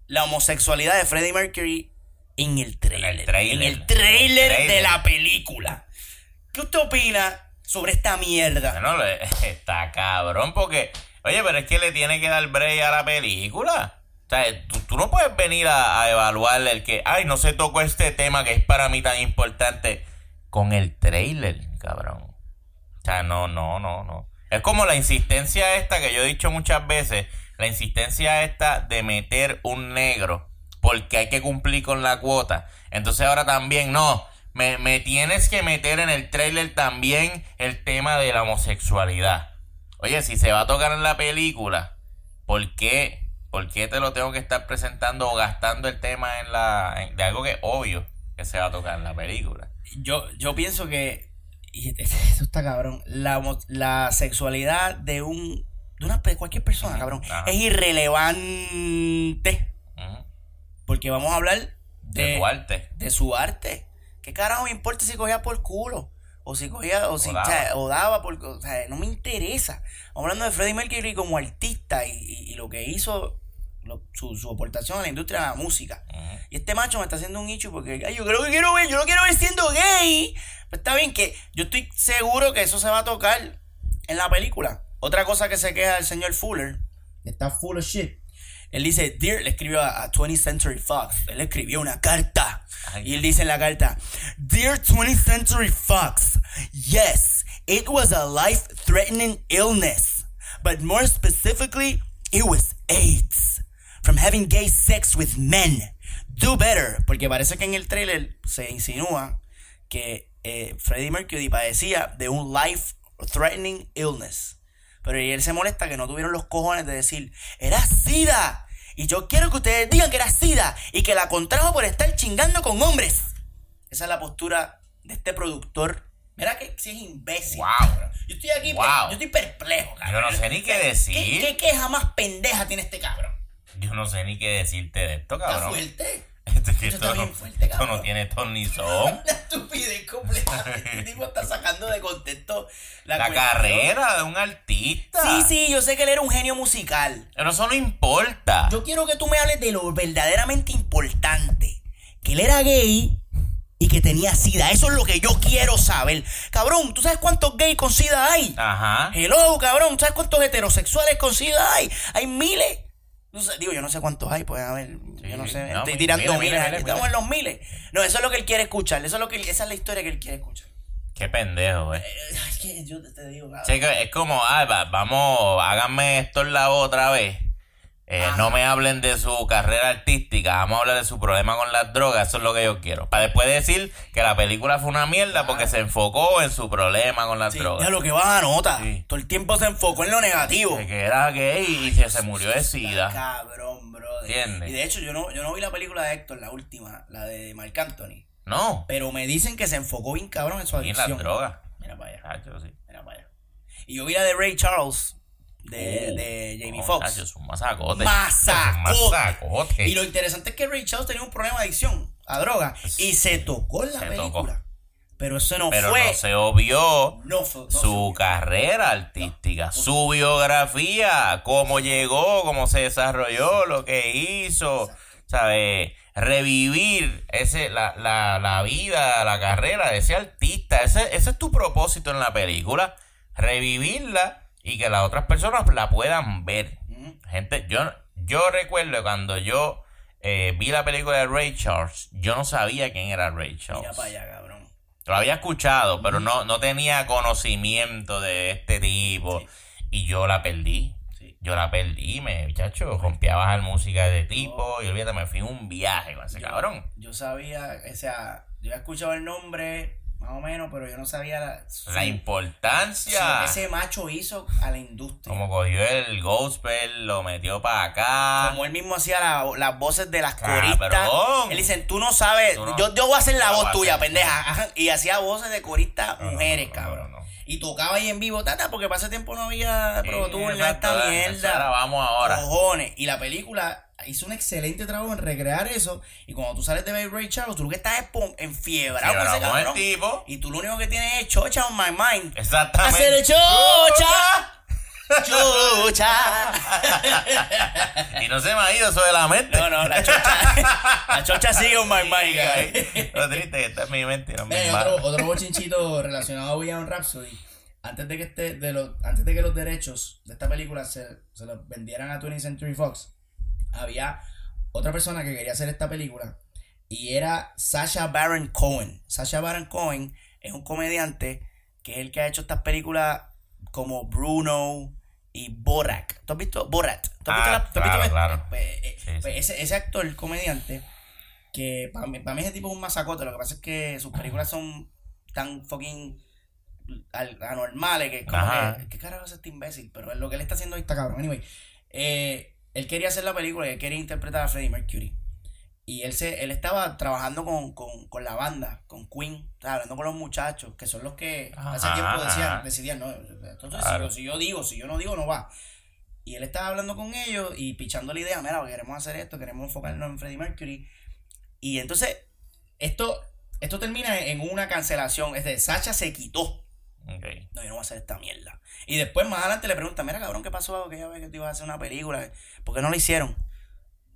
la homosexualidad de Freddie Mercury en el trailer. En el trailer. En el trailer Trailer. de la película. ¿Qué usted opina sobre esta mierda? Le- está cabrón porque, oye, pero es que le tiene que dar break a la película. O sea, tú, tú no puedes venir a, a evaluar el que, ay, no se tocó este tema que es para mí tan importante con el trailer, cabrón. O sea, no, no, no, no. Es como la insistencia esta que yo he dicho muchas veces, la insistencia esta de meter un negro porque hay que cumplir con la cuota. Entonces ahora también, no, me, me tienes que meter en el trailer también el tema de la homosexualidad. Oye, si se va a tocar en la película, ¿por qué? ¿Por qué te lo tengo que estar presentando o gastando el tema en la en- de algo que es obvio que se va a tocar en la película? Yo, yo pienso que. Y esto está cabrón. La, la sexualidad de un. De una, cualquier persona, cabrón. Ajá. Es irrelevante. Porque vamos a hablar de, De tu arte. de su arte. ¿Qué carajo me importa si cogía por culo? O si cogía, o si O o daba. sea, o daba por, o sea, no me interesa. Estamos hablando de Freddie Mercury como artista y, y- y lo que hizo, lo- su, su aportación a la industria de la música. Y este macho me está haciendo un nicho porque ay, yo creo que quiero ver, yo lo quiero ver siendo gay. Pues está bien que yo estoy seguro que eso se va a tocar en la película. Otra cosa que se queja el señor Fuller, que está full of shit. Él dice, Dear, le escribió a, a 20th Century Fox. Él le escribió una carta. Ay. Y él dice en la carta, Dear 20th Century Fox, yes, it was a life-threatening illness. But more specifically, it was AIDS. From having gay sex with men. Do better. Porque parece que en el trailer se insinúa que eh, Freddie Mercury padecía de un life-threatening illness. Pero y él se molesta que no tuvieron los cojones de decir, era SIDA. Y yo quiero que ustedes digan que era SIDA y que la contrajo por estar chingando con hombres. Esa es la postura de este productor. Mira que si es imbécil. Wow. cabrón. Yo estoy aquí, Wow. yo estoy perplejo, Yo cabrón. no sé ni qué decir. ¿Qué, qué queja más pendeja tiene este cabrón? Yo no sé ni qué decirte de esto, Está cabrón. fuerte. Esto, es que Esto no, fuerte, esto no tiene ton ni son. Una estupidez completamente. Tipo está sacando de contexto la, La carrera de un artista. Sí, sí, yo sé que él era un genio musical. Pero eso no importa. Yo quiero que tú me hables de lo verdaderamente importante. Que él era gay y que tenía sida. Eso es lo que yo quiero saber. Cabrón, ¿tú sabes cuántos gays con sida hay? Ajá. Hello, cabrón, ¿tú sabes cuántos heterosexuales con sida hay? Hay miles. Digo, yo no sé cuántos hay, pues a ver, Sí, yo no sé, No, estoy mi- tirando miles, estamos en los miles. No, eso es lo que él quiere escuchar, eso es lo que esa es la historia que él quiere escuchar. Qué pendejo, eh. Eh, Es que yo te, digo, cabrón. Sí, es como, ah, va- vamos, háganme esto en la otra vez. Eh, no me hablen de su carrera artística, vamos a hablar de su problema con las drogas, eso es lo que yo quiero. Para después decir que la película fue una mierda porque se enfocó en su problema con las Sí, drogas. ya lo que baja nota. Sí. Todo el tiempo se enfocó en lo negativo. De que era gay y que se murió de sida. Cabrón, brother. ¿Entiendes? Y de hecho, yo no, yo no vi la película de Héctor, la última, la de Marc Anthony. No, Pero me dicen que se enfocó bien cabrón en su y en adicción. las drogas. Mira para allá, sí. mira para allá. Y yo vi la de Ray Charles, de, de Jamie Foxx. es un masacote. Masacote. Y lo interesante es que Ray Charles tenía un problema de adicción a droga. Y se tocó en la Se película. tocó. Pero eso no Pero fue. no se obvió no fue- no su se- carrera artística, su biografía, cómo llegó, cómo se desarrolló, lo que hizo. ¿sabes? Revivir ese, la, la, la vida, la carrera de ese artista. Ese, ese es tu propósito en la película. Revivirla y que las otras personas la puedan ver. Gente, yo, yo recuerdo cuando yo eh, vi la película de Ray Charles, yo no sabía quién era Ray Mira Charles. para allá, cabrón. Lo había escuchado, pero no, no tenía conocimiento de este tipo. Y yo la perdí. Sí. Yo la perdí, me, chacho. Rompía a bajar música de tipo. Y olvídate, me fui un viaje con ese cabrón. Yo sabía, o sea, yo había escuchado el nombre, más o menos, pero yo no sabía la, importancia. que ese macho hizo a la industria. Como cogió el gospel, lo metió para acá. Como él mismo hacía la- las voces de las Cabrón. coristas. Él dice, tú no sabes, Tú no- yo, yo voy a hacer la voz tuya, pendeja. Y hacía voces de coristas No, mujeres, no, cabrón. Y tocaba ahí en vivo, tata, porque para ese tiempo no había Pro Tour, ni Exacto, esta mierda. Ahora vamos ahora. Cojones. Y la película hizo un excelente trabajo en recrear eso. Y cuando tú sales de ver Ray Charles, tú lo que estás es enfiebrado Pero con ese con el cabrón. tipo. Y tú lo único que tienes es chocha on my mind. Exactamente. Hacer chocha. Chocha. y no se me ha ido eso de la mente. No, no, la chocha. La chocha sigue on my mind. Lo triste que está en mi mente no mano. otro, otro bochinchito relacionado a Bohemian Rhapsody. Antes de que este, de los, antes de que los derechos de esta película se, se los vendieran a 20th Century Fox, había otra persona que quería hacer esta película y era Sasha Baron Cohen. Sasha Baron Cohen es un comediante que es el que ha hecho estas películas como Bruno y Borat. ¿Tú has visto Borat? ¿Tú has visto Ah, la- tú has visto claro, claro. pues, eh, Sí, pues sí. Ese, ese actor, comediante, que para mí, para mí ese tipo es un masacote. Lo que pasa es que sus películas son tan fucking al- anormales que como que, ¿qué carajo es este imbécil? Pero lo que él está haciendo ahí está cabrón. Anyway, eh, él quería hacer la película y él quería interpretar a Freddie Mercury. Y él se, él estaba trabajando con, con, con la banda, con Queen, o sea, hablando con los muchachos, que son los que hace tiempo decían, ajá. decidían, no, entonces Claro. si, yo, si yo digo, si yo no digo, no va. Y él estaba hablando con ellos y pichando la idea, mira, queremos hacer esto, queremos enfocarnos en Freddie Mercury. Y entonces, esto, esto termina en una cancelación. Es de Sacha se quitó. Ok. No, yo no voy a hacer esta mierda. Y después más adelante le preguntan, mira cabrón, ¿qué pasó aquella vez que te ibas a hacer una película? ¿Por qué no lo hicieron?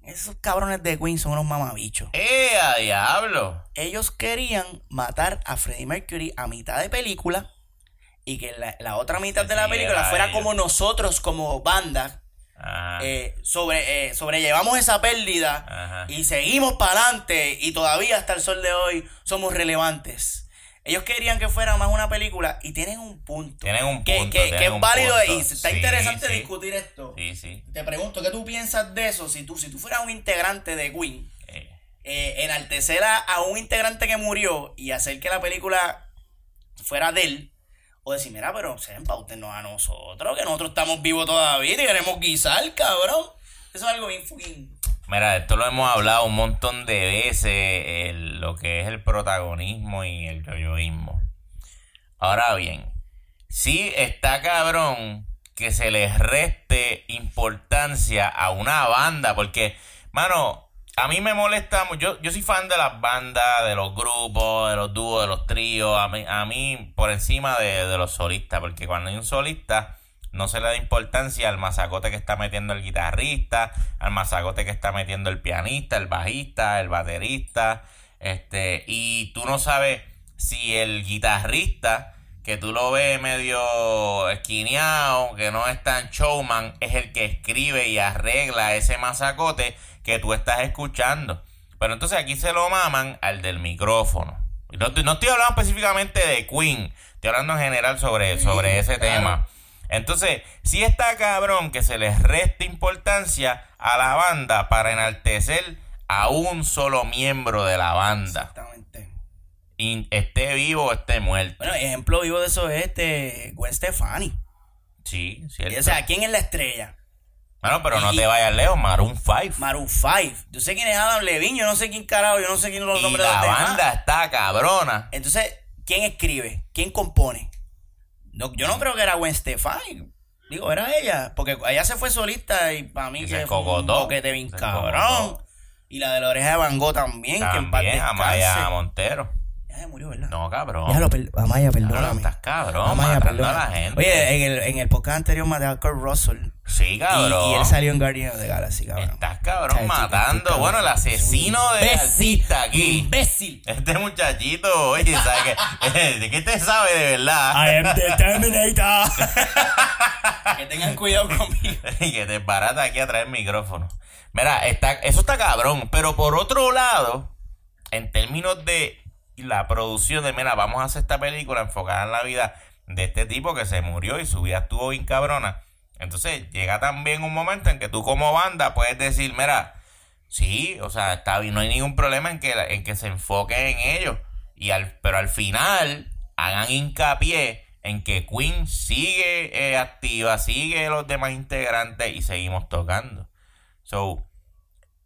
Esos cabrones de Queen son unos mamabichos. ¡Eh, a diablo! Ellos querían matar a Freddie Mercury a mitad de película y que la, la otra mitad de la película era fuera como nosotros, como banda, Ajá. eh, sobre, eh, sobrellevamos esa pérdida Ajá. y seguimos para adelante y todavía hasta el sol de hoy somos relevantes. Ellos querían que fuera más una película y tienen un punto. Tienen un punto, Que, es válido punto. y está Sí, interesante sí. discutir esto. Sí, sí. Te pregunto, ¿qué tú piensas de eso? Si tú, si tú fueras un integrante de Queen, Eh, eh, enaltecer a, a un integrante que murió y hacer que la película fuera de él, o decir, mira, pero sean paútenos a nosotros, que nosotros estamos vivos todavía y queremos guisar, cabrón. Eso es algo bien fucking. Mira, esto lo hemos hablado un montón de veces, lo que es el protagonismo y el yoyoísmo. Ahora bien, sí está cabrón que se les reste importancia a una banda, porque, mano, a mí me molesta, yo, yo soy fan de las bandas, de los grupos, de los dúos, de los tríos, a mí, a mí por encima de, de los solistas, porque cuando hay un solista no se le da importancia al masacote que está metiendo el guitarrista, al masacote que está metiendo el pianista, el bajista, el baterista, este, y tú no sabes si el guitarrista, que tú lo ves medio esquineado, que no es tan showman, es el que escribe y arregla ese masacote que tú estás escuchando. Pero entonces aquí se lo maman al del micrófono. No, estoy- no estoy hablando específicamente de Queen, estoy hablando en general sobre, sobre ese claro. tema. Entonces, si está cabrón que se les reste importancia a la banda para enaltecer a un solo miembro de la banda. Exactamente. Y esté vivo o esté muerto. Bueno, ejemplo vivo de eso es este Gwen Stefani. Sí, cierto. O sea, ¿quién es la estrella? bueno, pero no te vayas lejos, Maroon 5. Maroon 5. Yo sé quién es Adam Levine, yo no sé quién carajo, yo no sé quién los nombres de la demás. banda está cabrona. Entonces, ¿quién escribe? ¿Quién compone? No, yo no creo que era Gwen Stefani. Digo, era ella. Porque ella se fue solista y para mí que se fue un cocotó. boquete bien Se cabrón. cocotó. Y la de la oreja de Van Gogh también, que en También, Amaya descanse. Montero. Murió, ¿verdad? No, cabrón. Déjalo, per- Amaya, perdóname. estás cabrón, Amaya, matando a la gente. Oye, en el, en el podcast anterior maté a Kurt Russell. Sí, Y, cabrón. y él salió en Guardian of the Galaxy, cabrón. Estás cabrón matando. cabrón. Bueno, el asesino de artista aquí. Imbécil. Este muchachito, oye, ¿sabe qué? ¿De qué te sabe de verdad? I am the Terminator. que tengan cuidado conmigo. Y que te barata aquí a traer micrófono. Mira, está, eso está cabrón. Pero por otro lado, en términos de la producción de, mira, vamos a hacer esta película enfocada en la vida de este tipo que se murió y su vida estuvo bien cabrona. Entonces llega también un momento en que tú como banda puedes decir, mira, sí, o sea, está no hay ningún problema en que, en que se enfoque en ello. Y al, pero al final hagan hincapié en que Queen sigue eh, activa, sigue los demás integrantes y seguimos tocando. So,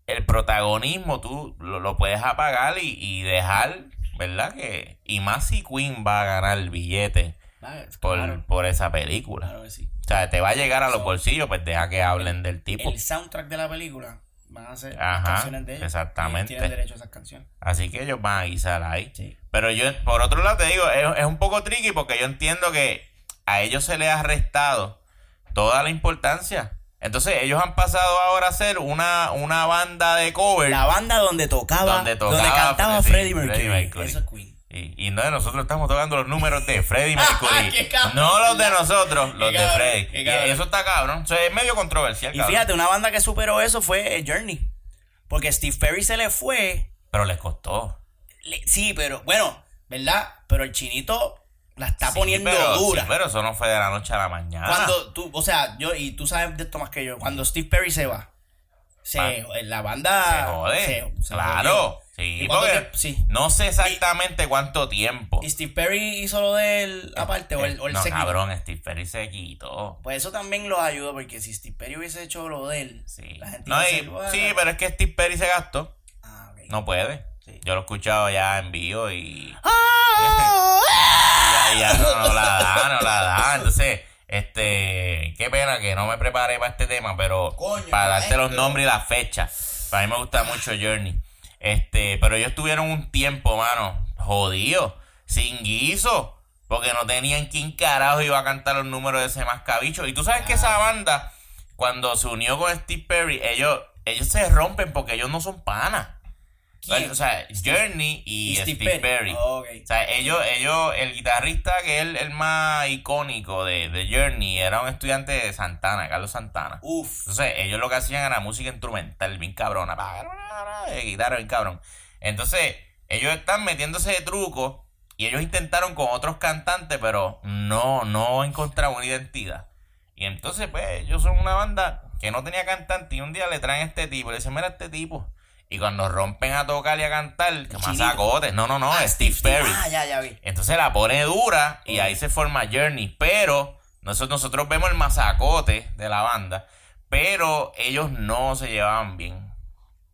el protagonismo tú lo, lo puedes apagar y dejar, ¿verdad? que Y más si Queen va a ganar el billete por, Claro, por esa película. claro que sí. O sea, te va a llegar a los bolsillos, pues deja que hablen del tipo. El soundtrack de la película van a ser Ajá, canciones de ellos. exactamente. Ellos tienen derecho a esas canciones. Así que ellos van a guisar ahí. Sí. Pero yo, por otro lado, te digo, es, es un poco tricky porque yo entiendo que a ellos se les ha restado toda la importancia. Entonces, ellos han pasado ahora a ser una, una banda de cover. La banda donde tocaba, Donde donde, tocaba cantaba sí, Freddie Mercury. Freddie Mercury. Eso es Queen. Y, y no de nosotros estamos tocando los números de Freddie Mercury. No los de nosotros, los de Freddie. Y eso está cabrón. O sea, es medio controversial, Y fíjate, una banda que superó eso fue Journey. Porque Steve Perry se le fue. Pero les costó. Le- sí, pero bueno, ¿verdad? Pero el chinito la está Sí, poniendo pero, dura. sí, pero eso no fue de la noche a la mañana. Cuando tú, o sea, yo, y tú sabes de esto más que yo, cuando Steve Perry se va, se, Ah. la banda se jode. se- se claro. Sí, ¿Y cuánto porque? Sí. no sé exactamente cuánto tiempo. ¿Y Steve Perry hizo lo de él aparte o el, o el no, se quitó? cabrón, Steve Perry se quitó. Pues eso también los ayudó, porque si Steve Perry hubiese hecho lo de él, Sí. la gente No, y- sí, pero es que Steve Perry se gastó. Ah. No puede. Sí. Yo lo he escuchado ya en vivo y Ah. Ya, ya no, no la da, no la da. Entonces, este, qué pena que no me preparé para este tema, pero Coño, para darte los nombres y las fechas. Para mí me gusta mucho Journey. Este, pero ellos tuvieron un tiempo, mano, jodido, sin guiso. Porque no tenían quién carajo iba a cantar los números de ese mascabicho. Y tú sabes que esa banda, cuando se unió con Steve Perry, ellos, ellos se rompen porque ellos no son panas. ¿Quién? O sea, Journey y, Y Steve, Perry. Ok. O sea, ellos, ellos, el guitarrista que es el, el más icónico de, de Journey era un estudiante de Santana, Carlos Santana. Uf. Entonces, ellos lo que hacían era música instrumental, bien cabrona, de guitarra, bien cabrón. Entonces, ellos están metiéndose de truco y ellos intentaron con otros cantantes, pero no, no encontraron una identidad. Y entonces, pues, ellos son una banda que no tenía cantante y un día le traen a este tipo, le dicen, mira este tipo. Y cuando rompen a tocar y a cantar, que más sacotes. No, no, no, Ah, Steve Perry. Ah, ya, ya vi. Entonces la pone dura y ahí se forma Journey. Pero nosotros, nosotros vemos el masacote de la banda. Pero ellos no se llevaban bien.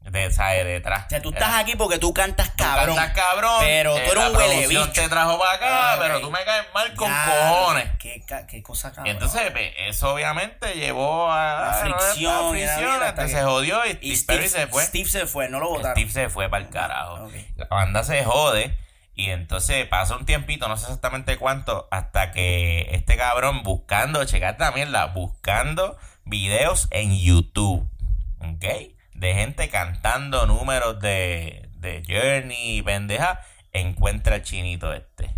De, ¿sabes? Detrás. O sea, tú estás aquí porque tú cantas Tú cabrón. cantas cabrón. Pero eh, tú eres la un huele bicho. te trajo para acá, Ah, pero tú me caes mal con Ya, cojones. Qué, qué cosa cabrón. Entonces pues, eso obviamente llevó a La fricción, la fricción, hasta entonces se jodió y, y Steve Perry se fue. Steve se fue, no lo votaron. Steve se fue para el carajo. La banda se jode. Y entonces pasa un tiempito, no sé exactamente cuánto, hasta que este cabrón buscando, checate la mierda, buscando videos en YouTube. ¿Ok? De gente cantando números de, de Journey y pendeja. Encuentra chinito este.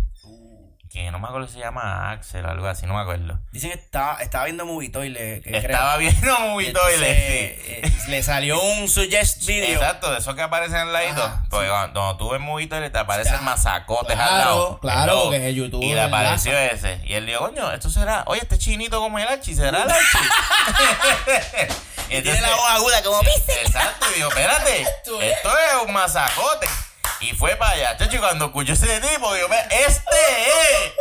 Que no me acuerdo si se llama Axel o algo así, no me acuerdo. Dicen que estaba, estaba viendo Movie le, que Estaba viendo creo. muy Y toile, entonces, sí. eh, le salió un suggest video. Exacto, de esos que aparecen al ladito. Porque cuando, cuando tú ves Movito le te aparecen Ya. masacotes al Claro, lado. claro, El porque en YouTube Y le apareció ese. Y él dijo, coño, esto será. Oye, este chinito como el Archie, ¿será el Archie? Y tiene la voz aguda como. Exacto, y dijo, espérate, esto es un masacote. Y fue para allá. Chacho, y cuando escuchó ese tipo, dijo, "Ve, este es.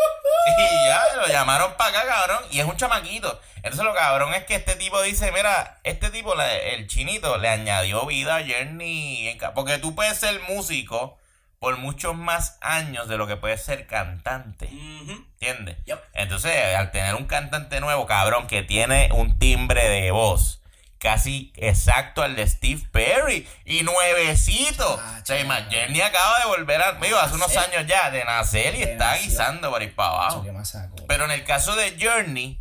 Y ya, lo llamaron para acá, cabrón. Y es un chamaquito. Entonces lo cabrón es que este tipo dice, mira, este tipo, el chinito, le añadió vida a Journey. Porque tú puedes ser músico por muchos más años de lo que puedes ser cantante. ¿Entiendes? Yep. Entonces, al tener un cantante nuevo, cabrón, que tiene un timbre de voz casi exacto al de Steve Perry y nuevecito. Ah, o sea, Journey acaba de volver a, digo, hace unos años ya de nacer y está guisando por ahí para abajo. Pero en el caso de Journey,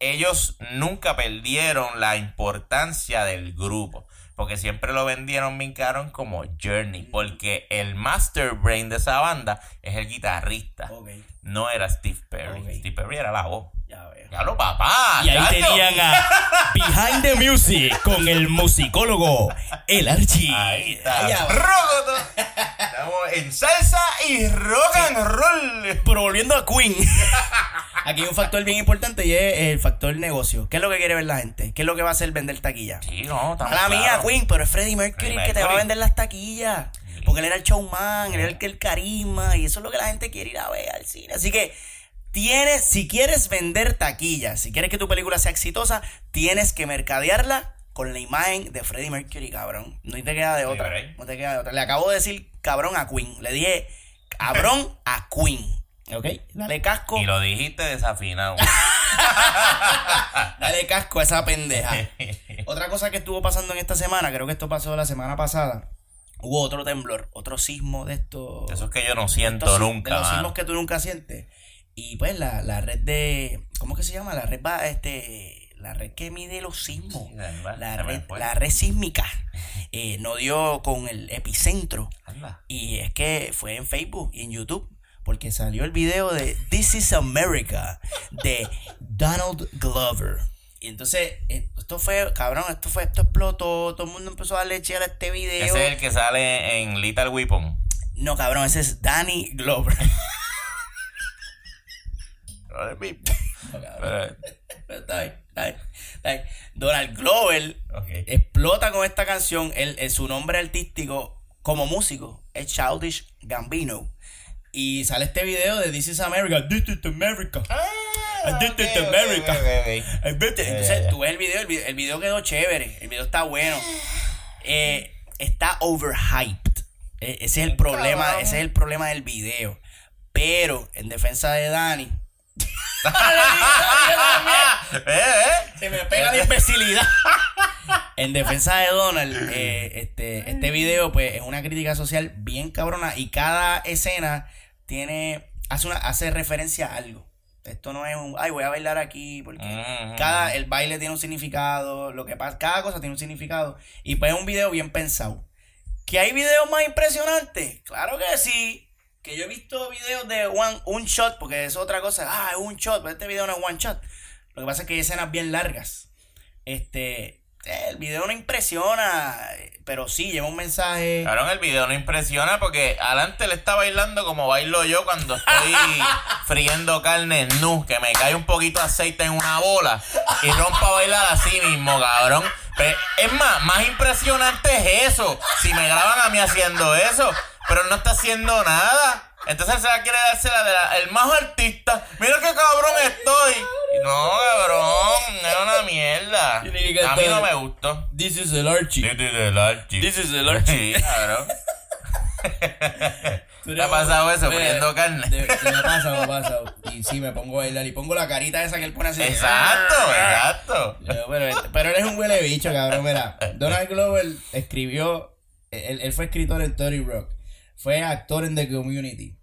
ellos nunca perdieron la importancia del grupo. Porque siempre lo vendieron bien caro como Journey. Porque el master brain de esa banda es el guitarrista. No era Steve Perry. Steve Perry era la voz. Ya veo. Ya lo papá. Y ahí chacho. tenían a Behind the Music con el musicólogo El Archie. Ahí está. Estamos en salsa y rock and roll. Pero volviendo a Queen. Aquí hay un factor bien importante y es el factor negocio. ¿Qué es lo que quiere ver la gente? ¿Qué es lo que va a hacer vender taquilla? Sí, no, A la mía. Queen, pero es Freddie Mercury el que te va a vender las taquillas. Porque él era el showman, él era el que el carisma, y eso es lo que la gente quiere ir a ver al cine. Así que tienes, si quieres vender taquillas, si quieres que tu película sea exitosa, tienes que mercadearla con la imagen de Freddie Mercury, cabrón. No te queda de otra. No te queda de otra. Le acabo de decir cabrón a Queen. Le dije cabrón a Queen. ¿Ok? Dale casco. Y lo dijiste desafinado. Dale casco a esa pendeja. Otra cosa que estuvo pasando en esta semana, creo que esto pasó la semana pasada. Hubo otro temblor, otro sismo de estos. Eso es que yo no siento estos nunca. De los mano. sismos que tú nunca sientes. Y pues la, la red de. ¿Cómo que se llama? La red va, este. La red que mide los sismos. Sí, la red, la red sísmica. eh, no dio con el epicentro. Anda. Y es que fue en Facebook y en YouTube. Porque salió el video de This is America de Donald Glover. Y entonces, eh, esto fue, cabrón, esto fue, esto explotó. Todo el mundo empezó a darle a este video. Ese es el que sale en Little Weapon. No, cabrón, ese es Danny Glover. No, cabrón. Pero- está bien, está bien, está bien. Donald Glover explota con esta canción. Él- su nombre artístico como músico es Childish Gambino. Y sale este video de This is America. This is America. Ah, This is America. ok. Entonces, tú ves el video, el video, el video quedó chévere. El video está bueno. Eh, está overhyped. Eh, ese es el problema, ese es el problema del video. Pero, en defensa de Dani, Eh, eh. Se me pega la imbecilidad. en defensa de Donald, eh, este, este video, pues, es una crítica social bien cabrona. Y cada escena tiene. hace una, hace referencia a algo. Esto no es un. Ay, voy a bailar aquí. Porque Ujú. cada. El baile tiene un significado. Lo que pasa. Cada cosa tiene un significado. Y pues es un video bien pensado. ¿Que hay videos más impresionantes? Claro que sí. Que yo he visto videos de one, un shot, porque es otra cosa. Ah, es un shot, pero este video no es one shot. Lo que pasa es que hay escenas bien largas. Este. El video no impresiona, pero sí lleva un mensaje. Cabrón, el video no impresiona porque adelante le está bailando como bailo yo cuando estoy friendo carne nu, que me cae un poquito de aceite en una bola y rompa a bailar así mismo, cabrón. Pe- es más, más impresionante es eso, si me graban a mí haciendo eso, pero no está haciendo nada. Entonces se la quiere dársela de la- el más artista. Mira qué cabrón estoy. No, cabrón, es una mierda. A mí no me gustó. This is el Archie. This is el Archie. This is el Archie. Sí, cabrón. ¿Te ha pasado eso, Mira, friendo carne? de- me pasa, me ha pasado. Y sí, me pongo a bailar y pongo la carita esa que él pone así. Exacto, exacto. Yo, pero, pero él es un huele bicho, cabrón. Mira, Donald Glover escribió. Él, él fue escritor en Tory Rock. Fue actor en The Community.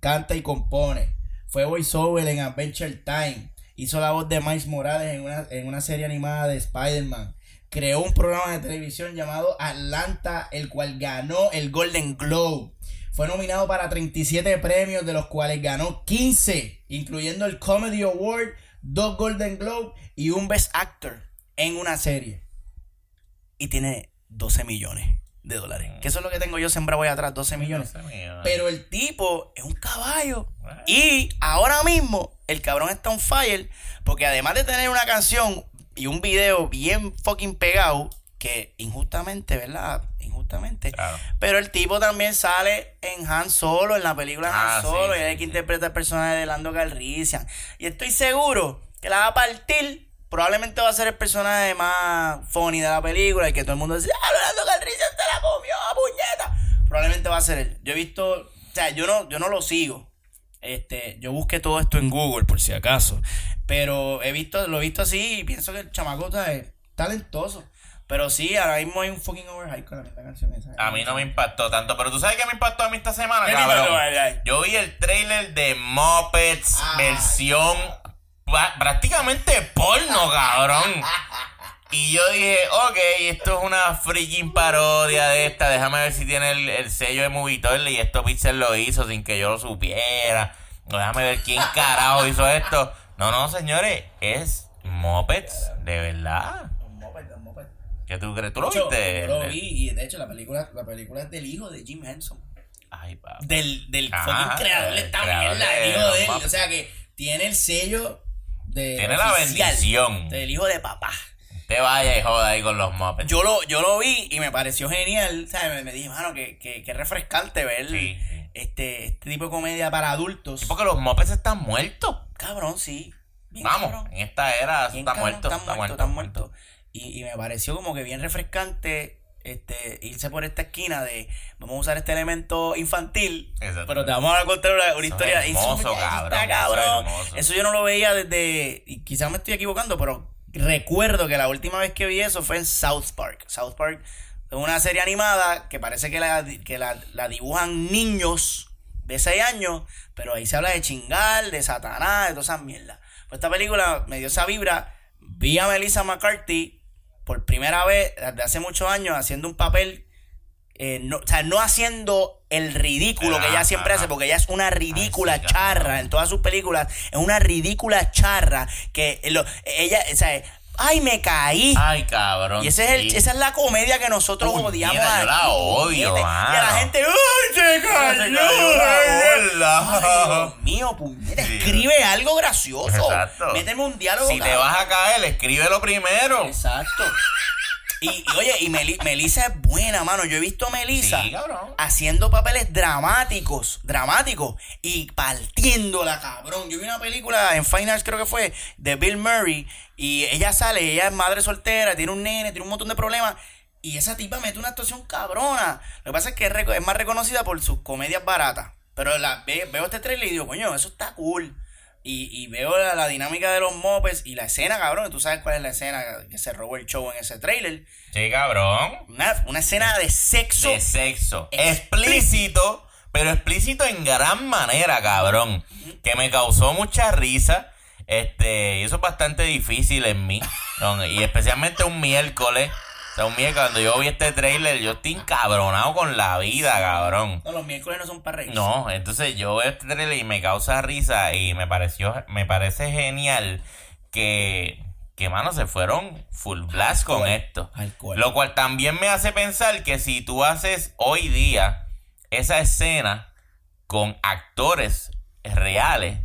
Canta y compone. Fue voiceover en Adventure Time. Hizo la voz de Miles Morales en una, en una serie animada de Spider-Man. Creó un programa de televisión llamado Atlanta, el cual ganó el Golden Globe. Fue nominado para 37 premios, de los cuales ganó 15, incluyendo el Comedy Award, dos Golden Globe y un Best Actor en una serie. Y tiene 12 millones de dólares. Que eso es lo que tengo yo sembrado ahí atrás, 12 millones. Pero el tipo es un caballo. Y ahora mismo el cabrón está on fire. Porque además de tener una canción y un video bien fucking pegado, que injustamente, ¿verdad? Injustamente. Claro. Pero el tipo también sale en Han Solo, en la película Han Ah, sí, Solo. sí, y es el que sí. interpreta el personaje de Lando Calrissian. Y estoy seguro que la va a partir. Probablemente va a ser el personaje más funny de la película. Y que todo el mundo dice, ah, Lando Calrissian te la comió, puñeta. Probablemente va a ser él. Yo he visto, o sea, yo no, yo no lo sigo. Este, yo busqué todo esto en Google por si acaso. Pero he visto, lo he visto así y pienso que el chamaco ¿sabes? talentoso. Pero sí, ahora mismo hay un fucking overhype con la misma canción esa. A mí no me impactó tanto, pero tú sabes que me impactó a mí esta semana. Yo vi el trailer de Muppets Ah. versión prácticamente porno, cabrón. Y yo dije, ok, esto es una freaking parodia de esta. Déjame ver si tiene el, el sello de Movitoile y esto Pixel lo hizo sin que yo lo supiera. No, déjame ver quién carajo hizo esto. No, no, señores, es Muppets, de verdad. Un moped, un moped. ¿Qué tú crees? ¿Tú lo hecho, viste? yo lo vi y de hecho la película, la película es del hijo de Jim Henson. Ay, papá. Del, del Ajá, fucking creador mierda, de el hijo de él. O sea que tiene el sello de. Tiene la bendición. Del hijo de papá. Te vaya y joda ahí con los Muppets. Yo lo, yo lo vi y me pareció genial. ¿sabes? Me, me dije, mano, que, que, que refrescante ver Sí, este, este tipo de comedia para adultos. Sí, porque los Muppets están muertos. Cabrón, sí. Bien Vamos, cabrón. en esta era está cabrón, muerto. Están Está muertos, muerto, están muerto. muertos. Y, y me pareció como que bien refrescante este, irse por esta esquina de vamos a usar este elemento infantil, pero te vamos a contar una, historia. hermoso, cabrón, está. Eso yo no lo veía desde, y quizás me estoy equivocando, pero recuerdo que la última vez que vi eso fue en South Park. South Park es una serie animada que parece que la, que la, la dibujan niños de 6 años, pero ahí se habla de chingar, de satanás, de todas esas mierdas. Pues esta película me dio esa vibra. Vi a Melissa McCarthy por primera vez desde hace muchos años haciendo un papel, eh, no, o sea, no haciendo el ridículo que ella Ajá, siempre hace, ajá. porque ella es una ridícula sí, charra en todas sus películas, es una ridícula charra que lo- ella, o sea, ay, me caí. Ay, cabrón. Y ese es el, sí. esa es la comedia que nosotros Puñeta, odiamos. yo la odio, puñeta. Y a la mano. gente, ¡ay, se cayó! Se cayó la bola. Ay, Dios mío, puñeta, Sí. escribe algo gracioso. Exacto. Méteme un diálogo. Si te vas a caer, escríbelo primero. Exacto. Y, y, oye, y Meli- Melissa es buena, mano. Yo he visto a Melissa Sí, haciendo papeles dramáticos, dramáticos, y partiéndola, cabrón. Yo vi una película en Fine Arts, creo que fue, de Bill Murray, y ella sale, ella es madre soltera, tiene un nene, tiene un montón de problemas, y esa tipa mete una actuación cabrona. Lo que pasa es que es, es más reconocida por sus comedias baratas. Pero la, ve- veo este trailer y digo, coño, eso está cool. Y, y veo la, la dinámica de los mopes y la escena, cabrón. Tú sabes cuál es la escena que se robó el show en ese trailer. Sí, cabrón. Una, una escena de sexo. De sexo. Explícito. Pero explícito en gran manera, cabrón. Que me causó mucha risa. Este, y eso es bastante difícil en mí. Y especialmente un miércoles. O sea, un miércoles cuando yo vi este trailer, yo estoy encabronado con la vida, cabrón. No, los miércoles no son para reír. No, entonces yo veo este trailer y me causa risa y me pareció, me parece genial que, que mano, se fueron full blast con esto. Alcohol. Lo cual también me hace pensar que si tú haces hoy día esa escena con actores reales,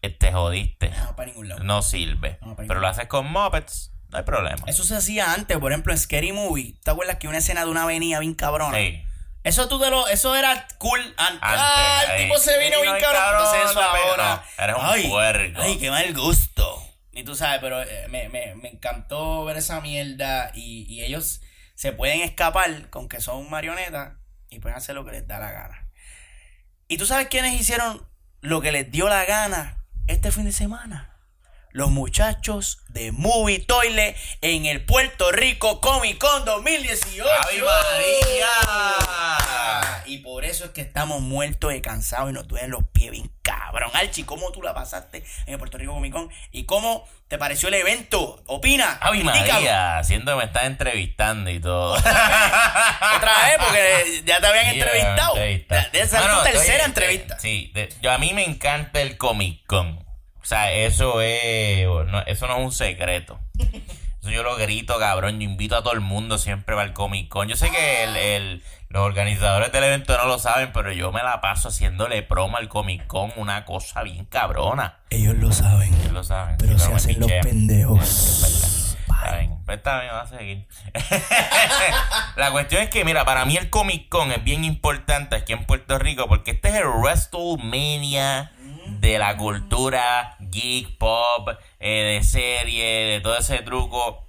te jodiste. No, para ningún lado. No sirve. No, para Pero lo haces con Muppets, no hay problema. Eso se hacía antes, por ejemplo, en Scary Movie. ¿Te acuerdas que una escena de una avenida bien cabrona? Sí. Eso tú te lo, eso era cool antes. Antes, ah, el tipo se vino bien no, cabrón. cabrón, Entonces eso ahora. no, eres un ay, puerco. Ay, qué mal gusto. Y tú sabes, pero eh, me, me, me encantó ver esa mierda. Y, y ellos se pueden escapar con que son marionetas y pueden hacer lo que les da la gana. ¿Y tú sabes quiénes hicieron lo que les dio la gana este fin de semana? Los muchachos de Movie Toilet en el Puerto Rico Comic Con 2018. ¡Ave María! Y por eso es que estamos muertos de cansados y nos duelen los pies bien cabrón. Archie, ¿cómo tú la pasaste en el Puerto Rico Comic Con? ¿Y cómo te pareció el evento? Opina. Critícalo. María, siendo que me estás entrevistando y todo. Otra vez, porque ya te habían entrevistado. entrevista. Debe ser Bueno, tu tercera oye, entrevista. eh, Sí, de- yo a mí me encanta el Comic Con. O sea, eso es, no, eso no es un secreto. Eso yo lo grito, cabrón. Yo invito a todo el mundo siempre para el Comic Con. Yo sé que el, el- los organizadores del evento no lo saben, pero yo me la paso haciéndole promo al Comic Con, una cosa bien cabrona. Ellos lo saben. Ellos lo saben. Pero sí, se hacen los pendejos. Está bien, pues está bien, va a seguir. la cuestión es que, mira, para mí el Comic Con es bien importante aquí en Puerto Rico porque este es el WrestleMania de la cultura geek, pop, eh, de serie, de todo ese truco.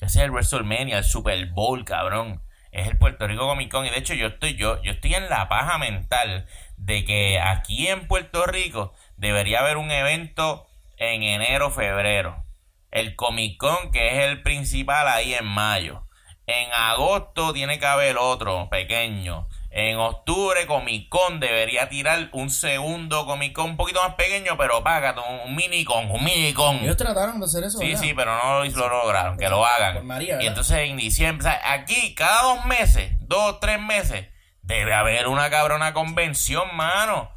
Ese es el WrestleMania, el Super Bowl, cabrón. Es el Puerto Rico Comic Con. Y de hecho, yo estoy, yo, yo estoy en la paja mental de que aquí en Puerto Rico debería haber un evento en enero, febrero. el Comic Con, que es el principal ahí en mayo. En agosto tiene que haber otro pequeño. En octubre Comic Con debería tirar un segundo Comic Con un poquito más pequeño, pero paga un mini con, un mini con. Ellos trataron de hacer eso. Sí, ¿verdad? sí, pero no lo, lo lograron, que lo Por hagan. María, y entonces en diciembre, o sea, aquí cada dos meses, dos, tres meses, debe haber una cabrona convención, mano.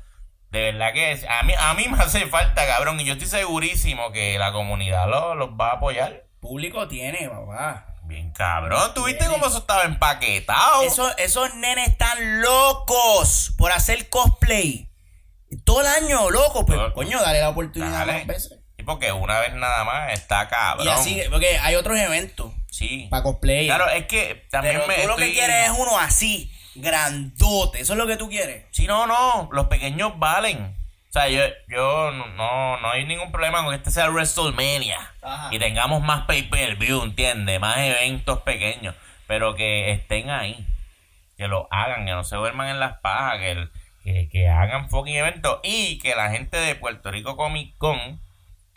De verdad que es- a mí, a mí me hace falta, cabrón, y yo estoy segurísimo que la comunidad los los va a apoyar. Público tiene, papá. Bien, cabrón, ¿tú viste cómo eso estaba empaquetado? Eso- esos nenes están locos por hacer cosplay. Todo el año, loco. Pues, Todo- coño, dale la oportunidad Dale. más veces. Sí, porque una vez nada más está cabrón. Y así, porque hay otros eventos Sí. Para cosplay. Claro, es que también Pero me tú lo que quieres es uno así, grandote. Eso es lo que tú quieres. Sí, no, no, los pequeños valen. O sea, yo, yo no, no, hay ningún problema con que este sea WrestleMania Ajá. y tengamos más pay-per-view, ¿entiendes? Más eventos pequeños, pero que estén ahí, que lo hagan, que no se duerman en las pajas, que, el- que, que hagan fucking eventos y que la gente de Puerto Rico Comic Con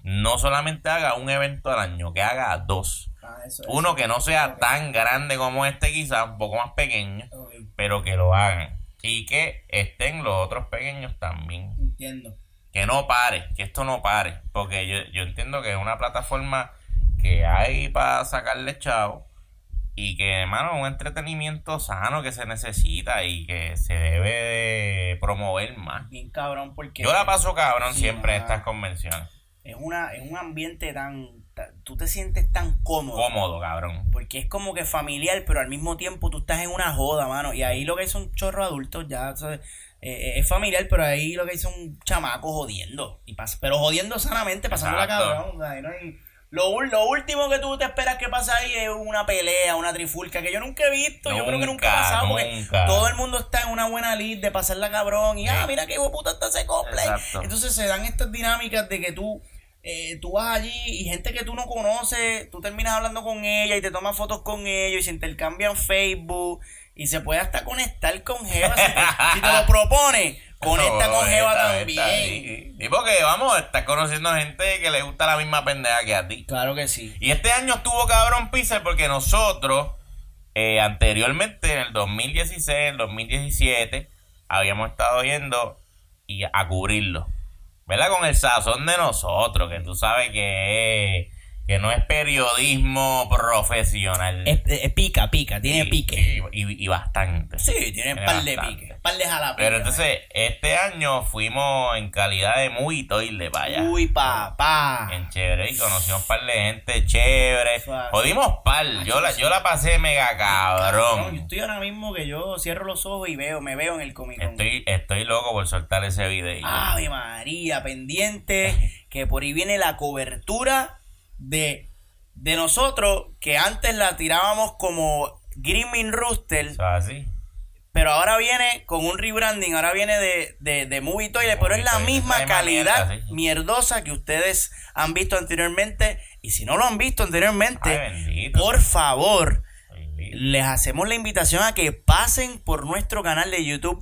no solamente haga un evento al año, que haga dos. Ah, eso, Uno eso. que no sea tan grande como este, quizás un poco más pequeño pero que lo hagan. Y que estén los otros pequeños también. Entiendo. Que no pare, que esto no pare. Porque yo, yo entiendo que es una plataforma que hay para sacarle chavo. Y que, hermano, un entretenimiento sano que se necesita y que se debe de promover más. Bien cabrón, porque Yo la paso cabrón Sí, siempre en estas convenciones. es, una, es un ambiente tan- Tú te sientes tan cómodo. Cómodo, cabrón. Porque es como que familiar, pero al mismo tiempo tú estás en una joda, mano. Y ahí lo que son chorros adultos, ya, ¿sabes? Eh, eh, es familiar, pero ahí lo que hay son chamacos jodiendo. Y pas- pero jodiendo sanamente, pasándola Exacto. cabrón. Ahí no hay- lo, lo último que tú te esperas que pase ahí es una pelea, una trifulca, que yo nunca he visto, yo creo que nunca ha pasado, porque nunca. todo el mundo está en una buena lid de pasarla cabrón, y ah, mira qué hijo puta está ese cosplay. Exacto. Entonces se dan estas dinámicas de que tú, eh, tú vas allí y gente que tú no conoces, tú terminas hablando con ella y te tomas fotos con ellos y se intercambian Facebook y se puede hasta conectar con Jeva si te, si te lo propone. Conecta No, con Jeva también. esta. Y porque, vamos, estás conociendo gente que le gusta la misma pendeja que a ti. Claro que sí. Y este año estuvo cabrón Pixel porque nosotros, eh, anteriormente, en el 2016, en el 2017, habíamos estado yendo y a cubrirlo. ¿Verdad? Con el sazón de nosotros, que tú sabes que que no es periodismo profesional. Es, es pica, pica, tiene pique. Y, y bastante. Sí, tiene un par de pique. Par de jalapeños. Pero entonces, este año fuimos en calidad de muy toile para allá. Uy, papá. En chévere, y conocimos un par de gente chévere. Suave. Jodimos par. Yo la, yo la pasé mega No, yo cabrón. estoy ahora mismo que yo cierro los ojos y veo, me veo en el Comic Con. Estoy, estoy loco por soltar ese video. Ave María, pendiente, que por ahí viene la cobertura de, de nosotros, que antes la tirábamos como Grimming Rooster, Eso es así. Pero ahora viene con un rebranding, ahora viene de, de, de Movie Toilet, pero es la misma calidad mierdosa que ustedes han visto anteriormente, y si no lo han visto anteriormente, Ay, por favor, les hacemos la invitación a que pasen por nuestro canal de YouTube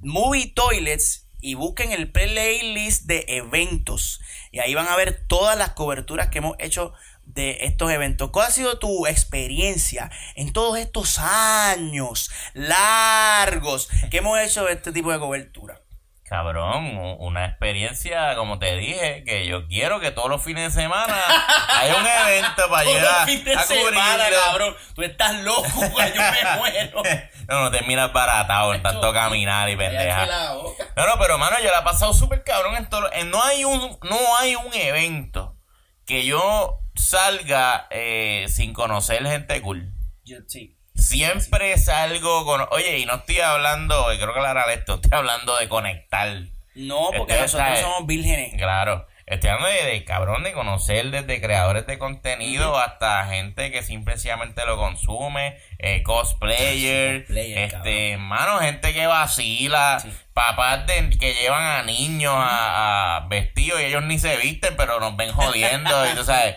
Movie Toilets y busquen el playlist de eventos. Y ahí van a ver todas las coberturas que hemos hecho de estos eventos. ¿Cuál ha sido tu experiencia en todos estos años largos que hemos hecho de este tipo de cobertura? Cabrón, una experiencia, como te dije, que yo quiero que todos los fines de semana haya un evento para llegar a semana, cabrón. Tú estás loco, güey. Yo me muero. No, no te miras baratado en tanto caminar y pendeja. No, no, pero mano, yo la he pasado súper cabrón en todo. en- no hay un, no hay un evento que yo salga eh, sin conocer gente cool. Yo, sí. Siempre salgo con. Oye, y no estoy hablando, creo que aclarar esto, estoy hablando de conectar. No, porque Este, nosotros somos vírgenes. Claro. Estoy hablando de, de cabrón de conocer desde creadores de contenido hasta gente que simplemente lo consume, eh, cosplayer, Cosplayer, este, mano, gente que vacila, Sí. papás de, que llevan a niños a, a vestidos y ellos ni se visten, pero nos ven jodiendo, y tú sabes.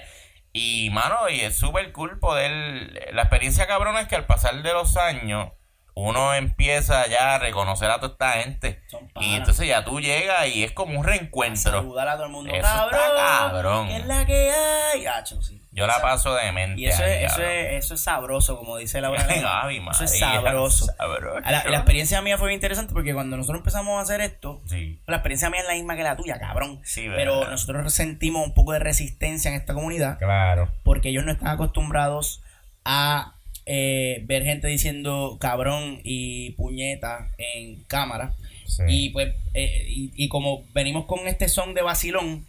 Y, mano, y es súper cool poder. La experiencia cabrona es que al pasar de los años, uno empieza ya a reconocer a toda esta gente. Y entonces ya tú llegas y es como un reencuentro. Saludar a todo el mundo. Eso está cabrón. cabrón. ¿Qué es la que hay? Sí. Yo la paso de mente. Y eso ahí, es, eso, es, eso es sabroso, como dice Laura. Eso es sabroso. sabroso. La, la experiencia mía fue bien interesante porque cuando nosotros empezamos a hacer esto, Sí. la experiencia mía es la misma que la tuya, cabrón. Sí, Pero nosotros sentimos un poco de resistencia en esta comunidad Claro. porque ellos no están acostumbrados a eh, ver gente diciendo cabrón y puñeta en cámara. Y pues, eh, y, y como venimos con este son de vacilón,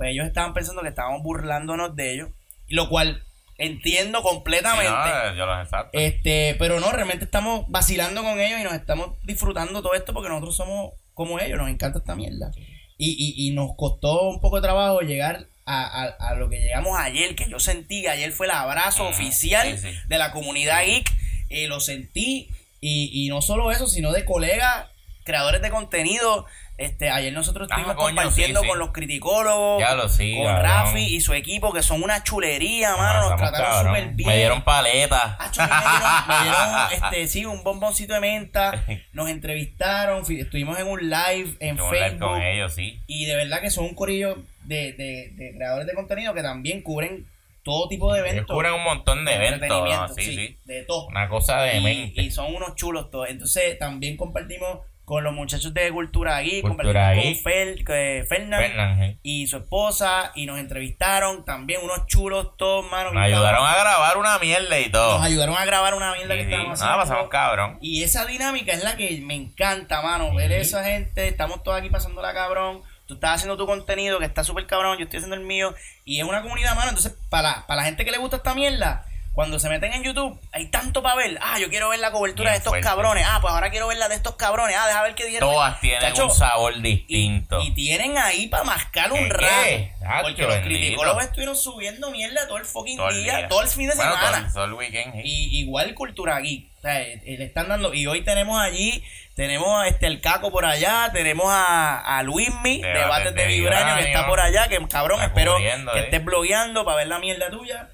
pues ellos estaban pensando que estábamos burlándonos de ellos, lo cual entiendo completamente. No, yo los exacto. Este, pero no, realmente estamos vacilando con ellos y nos estamos disfrutando todo esto porque nosotros somos como ellos, nos encanta esta mierda. Y, y, y nos costó un poco de trabajo llegar a, a, a lo que llegamos ayer, que yo sentí que ayer fue el abrazo oficial sí, sí. de la comunidad geek, eh, lo sentí, y, y no solo eso, sino de colegas, creadores de contenido. Este, ayer nosotros Ah, estuvimos coño, compartiendo sí, sí. con los criticólogos, Ya lo sí, con cabrón. Rafi y su equipo, que son una chulería, mano, nos trataron súper bien. Me dieron paleta. Acho, me dieron, me dieron, este, sí, un bomboncito de menta. Nos entrevistaron, estuvimos en un live en Yo Facebook. con ellos, sí. Y de verdad que son un corillo de, de, de creadores de contenido que también cubren todo tipo de eventos. cubren un montón de eventos. ¿no? Sí, sí. De todo. Una cosa de Y, mente. y son unos chulos todos. Entonces también compartimos con los muchachos de Cultura Geek, Cultura con Fel, que- Fernan Fernan, sí. y su esposa y nos entrevistaron. También unos chulos todos, mano. Nos ayudaron a grabar una mierda y todo. Nos ayudaron a grabar una mierda que Sí, estábamos Ah, haciendo. pasamos cabrón. Y esa dinámica es la que me encanta, mano. Ver esa gente, estamos todos aquí pasándola cabrón. Tú estás haciendo tu contenido que está súper cabrón, yo estoy haciendo el mío. Y es una comunidad, mano. Entonces, para, para la gente que le gusta esta mierda, cuando se meten en YouTube, hay tanto para ver. Ah, yo quiero ver la cobertura Bien de estos fuerte. cabrones. Ah, pues ahora quiero ver la de estos cabrones. Ah, deja ver qué dijeron. Todas tienen Chacho, un sabor distinto. y tienen ahí para mascar un ¿Qué, rato. Hacho, Porque los bendito. criticólogos estuvieron subiendo mierda todo el fucking Todo el día, día. todo el fin de Bueno, semana. todo el- todo el weekend. Y igual Cultura Geek. O sea, eh, eh, le están dando. Y hoy tenemos allí, tenemos a este el Caco por allá, tenemos a, a Luismi, Debates Debates de de Vibranio, que está por allá, que cabrón, Está espero que eh. estés blogueando para ver la mierda tuya.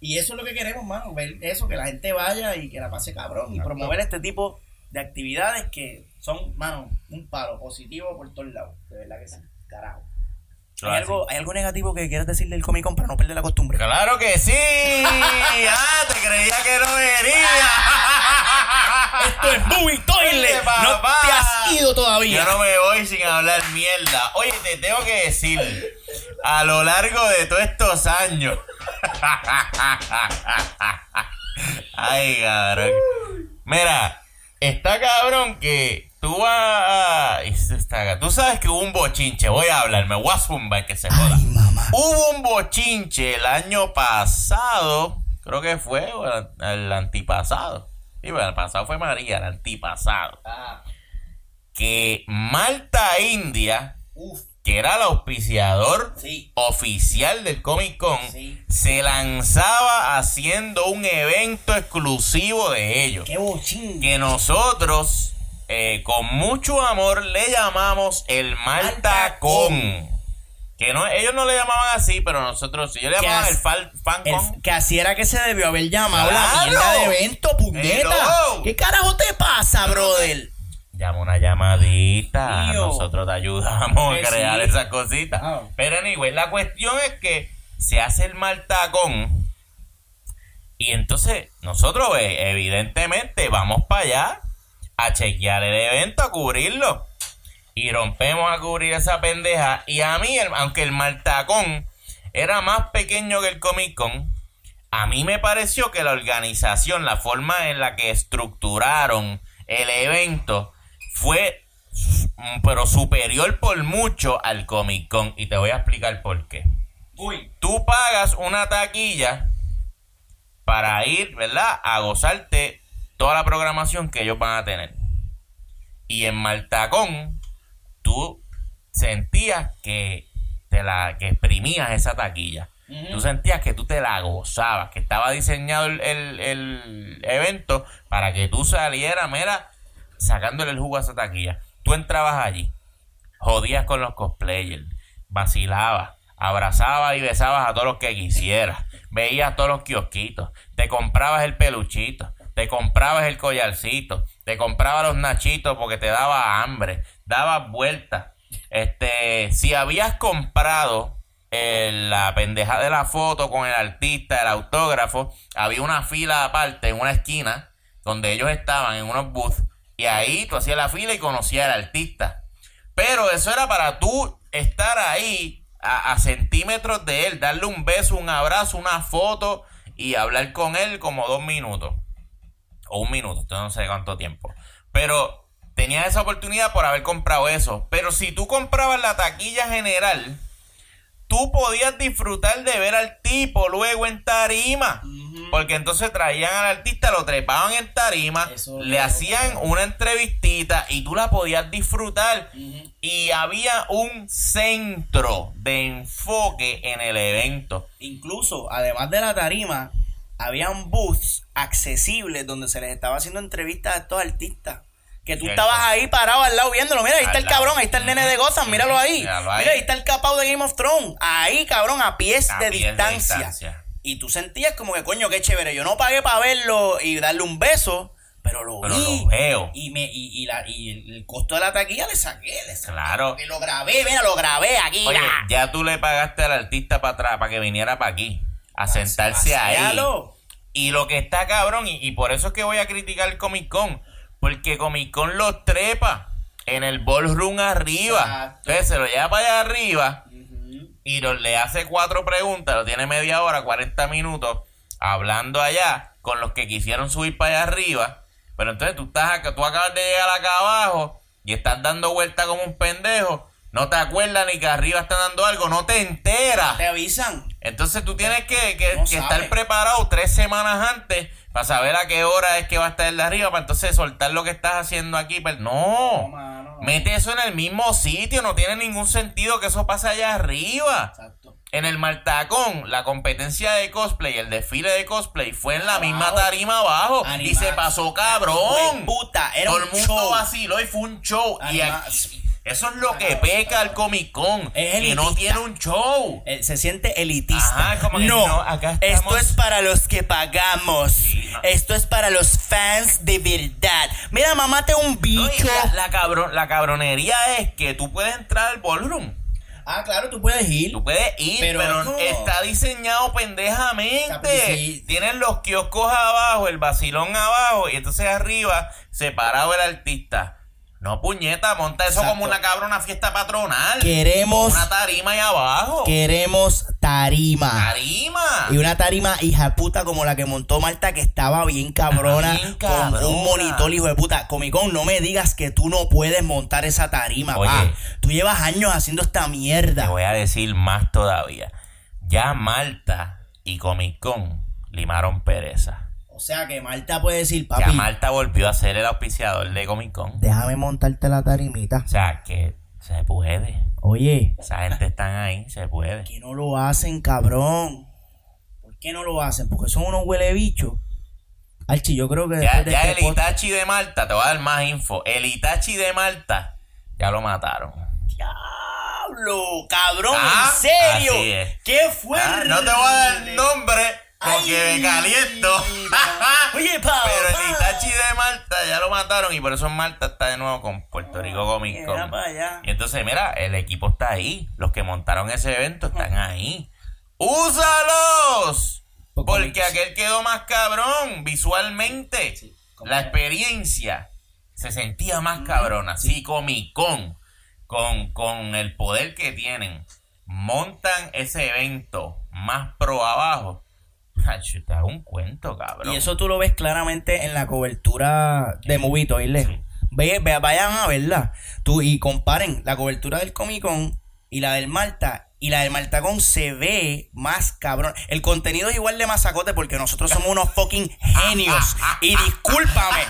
Y eso es lo que queremos, mano, ver eso, que la gente vaya y que la pase cabrón. Y promover este tipo de actividades que son, mano, un palo positivo por todos lados. De verdad que sí, carajo. Lo ¿Hay algo, ¿Hay algo negativo que quieras decir del Comic Con para no perder la costumbre? Claro que sí. Ah, te creía que no venía. Esto es Movie Toilet. No te has ido todavía. Yo no me voy sin hablar mierda. Oye, te tengo que decir, a lo largo de todos estos años. Ay, cabrón. Mira, está cabrón que tú vas a... Tú sabes que hubo un bochinche. Voy a hablar, me voy a zumbar que se joda. Ay, mamá. Hubo un bochinche el año pasado, creo que fue el, el antipasado. Sí, bueno, el pasado fue María, el antipasado. Ah, Que Malta India, uf, que era el auspiciador sí. oficial del Comic Con, Sí. se lanzaba haciendo un evento exclusivo de ellos. Qué bochín. Que nosotros, eh, con mucho amor, le llamamos el Malta Con. Que no, ellos no le llamaban así, pero nosotros sí. Ellos le as- el Fan, fan El- Con. que así era que se debió haber llamado la mierda de evento, puñeta. Hello. ¿Qué carajo te pasa, brother? Llama una llamadita. Tío. Nosotros te ayudamos a crear sí. esas cositas. Ah. Pero anyway, la cuestión es que se hace el maltacón. Y entonces, nosotros, eh, evidentemente, vamos para allá a chequear el evento, a cubrirlo. Y rompemos a cubrir esa pendeja. Y a mí, aunque el maltacón era más pequeño que el Comic Con, a mí me pareció que la organización, la forma en la que estructuraron el evento, fue mm, pero superior por mucho al Comic Con. Y te voy a explicar por qué. Uy. Tú pagas una taquilla para ir, ¿verdad? A gozarte toda la programación que ellos van a tener. Y en Maltacón, tú sentías que te la que exprimías esa taquilla. Tú sentías que tú te la gozabas, que estaba diseñado el, el- el evento para que tú salieras, mira, sacándole el jugo a esa taquilla. Tú entrabas allí, jodías con los cosplayers, vacilabas, abrazabas y besabas a todos los que quisieras, veías todos los kiosquitos, te comprabas el peluchito, te comprabas el collarcito, te comprabas los nachitos porque te daba hambre, dabas vueltas. Este, si habías comprado eh, la pendeja de la foto con el artista, el autógrafo, había una fila aparte en una esquina donde ellos estaban en unos booths y ahí tú hacías la fila y conocías al artista. Pero eso era para tú estar ahí a, centímetros de él, darle un beso, un abrazo, una foto y hablar con él como dos minutos. O un minuto, no sé cuánto tiempo. Pero tenías esa oportunidad por haber comprado eso. Pero si tú comprabas la taquilla general, tú podías disfrutar de ver al tipo luego en tarima. Porque entonces traían al artista, lo trepaban en tarima, Eso le hacían una entrevistita y tú la podías disfrutar. Y había un centro de enfoque en el evento. Incluso, además de la tarima, habían booths accesibles donde se les estaba haciendo entrevistas a estos artistas. Que tú Cierto. estabas ahí parado al lado viéndolo. Mira, ahí está Al el cabrón, ahí está el nene de Gotham, míralo ahí. Míralo ahí. Mira, ahí está el capao de Game of Thrones. Ahí, cabrón, a pies, A de, pies de distancia. Y tú sentías como que, coño, qué chévere. Yo no pagué para verlo y darle un beso, pero lo Pero vi. lo veo. Y, me, y, y la, y el, el costo de la taquilla le saqué, le saqué. Claro. Que lo grabé, mira, lo grabé aquí. Oye, ya tú le pagaste al artista para atrás, para que viniera para aquí, a sentarse ahí. Vacialo. Y lo que está cabrón, y, y por eso es que voy a criticar el Comic Con, porque Comic Con los trepa en el ballroom arriba. Exacto. Entonces se lo lleva para allá arriba y lo- le hace cuatro preguntas, lo tiene media hora, 40 minutos, hablando allá con los que quisieron subir para allá arriba. Pero entonces tú estás acá, tú acabas de llegar acá abajo y estás dando vuelta como un pendejo. No te acuerdas ni que arriba están dando algo, no te enteras. Te avisan. Entonces tú tienes que, que- No que estar preparado tres semanas antes para saber a qué hora es que va a estar el de arriba, para entonces soltar lo que estás haciendo aquí. Pero no, mano, no. Mete eso en el mismo sitio, no tiene ningún sentido que eso pase allá arriba. Exacto. En el Maltacón, la competencia de cosplay, el desfile de cosplay fue en la misma tarima abajo y se pasó cabrón. Puta, era Todo un el mundo show. vaciló y fue un show. Y aquí- eso es lo que peca al Comic Con, Es que no tiene un show. Eh, se siente elitista. Ajá, como que no, no, acá esto es para los que pagamos. Sí. Esto es para los fans de verdad. Mira, mamate un No, bicho. la, la cabron- la cabronería es que tú puedes entrar al ballroom. Ah, claro, tú puedes ir. Tú puedes ir, Pero está diseñado pendejamente. Sí. Tienen los kioscos abajo, el vacilón abajo, y entonces arriba, separado el artista. No, puñeta, monta eso Exacto. como una cabrona fiesta patronal. Queremos- Una tarima ahí abajo. Queremos tarima. Tarima. Y una tarima hija puta como la que montó Marta que estaba bien cabrona. Bien con cabrona. un monitor hijo de puta. Comic Con, no me digas que tú no puedes montar esa tarima, Oye. pa. Tú llevas años haciendo esta Te mierda. voy a decir más todavía. Ya Malta y Comic Con limaron pereza. O sea que Marta puede decir, Ya papi, Malta volvió a ser el auspiciador de Comic Con. déjame montarte la tarimita. O sea, que se puede. Oye, Esa gente están ahí, se puede. ¿por qué no lo hacen, cabrón? ¿Por qué no lo hacen? Porque son unos huele bichos. Archi, yo creo que Ya, de ya este el Itachi de Malta, te voy a dar más info. El Itachi de Malta ya lo mataron. Diablo, cabrón, Ah, en serio. ¿Qué fue? Ah, no te voy a dar el nombre porque Ay, me caliento. Oye, pa, Pero el Itachi de Malta ya lo mataron y por eso Malta está de nuevo con Puerto Rico Comic Con. Mira para allá. Y entonces, mira, el equipo está ahí. Los que montaron ese evento están ahí. ¡Úsalos! Porque aquel quedó más cabrón visualmente. La experiencia se sentía más cabrona. Sí, Comic Con, con, con el poder que tienen, montan ese evento más pro abajo. Hacho, Te hago un cuento, cabrón. Y eso tú lo ves claramente en la cobertura de Movito, ¿oíle? Sí. Ve, ve- vayan a verla. Tú, y comparen la cobertura del Comic Con y la del Malta. Y la del Maltacón se ve más cabrón. El contenido es igual de masacote porque nosotros somos unos fucking genios. Y discúlpame,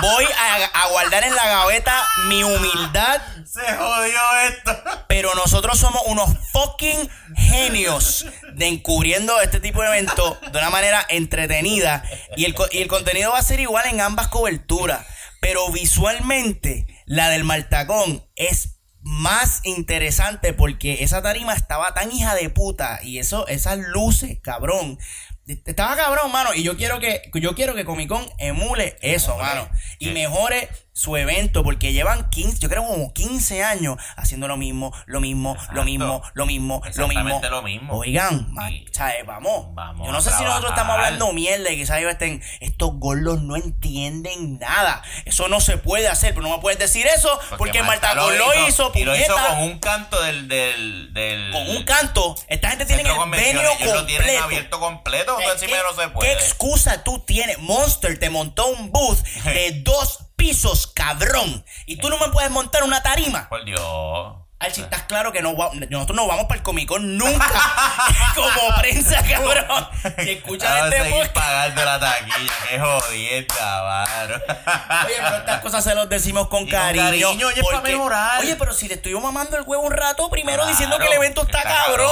voy a, a guardar en la gaveta mi humildad Se jodió esto. pero nosotros somos unos fucking genios de encubriendo este tipo de eventos de una manera entretenida. Y el, y el contenido va a ser igual en ambas coberturas. Pero visualmente, la del Maltacón es más interesante porque esa tarima estaba tan hija de puta y eso, esas luces, cabrón. Estaba cabrón, mano. Y yo quiero que, yo quiero que Comic Con emule eso, mano. Y mejore su evento. Porque llevan 15, yo creo como 15 años haciendo lo mismo, lo mismo, lo mismo, lo mismo, lo mismo. Exactamente lo mismo. Oigan, Y- ¿sabes? Vamos. Vamos yo no sé si nosotros estamos hablando mierda y quizás ellos estén. Estos gordos no entienden nada. Eso no se puede hacer. Pero no me puedes decir eso porque, Marta lo hizo, Y lo hizo con un canto del. del, del Con un canto. Esta gente tiene el venio Ellos lo tienen completo. abierto completo. ¿Qué- no se ¿Qué puede. excusa tú tienes? Monster te montó un booth de dos pisos, cabrón. Y tú no me puedes montar una tarima. Por Dios. Archie, estás claro que no va- nosotros no vamos para el Comic Con nunca como prensa, cabrón. Si escuchas este seguir podcast. pagando la taquilla. Qué jodienda, mano. Oye, pero estas cosas se los decimos con Y con cariño. cariño, oye, para mejorar. Oye, pero si le estuvimos mamando el huevo un rato primero Claro, diciendo que el evento está, está cabrón.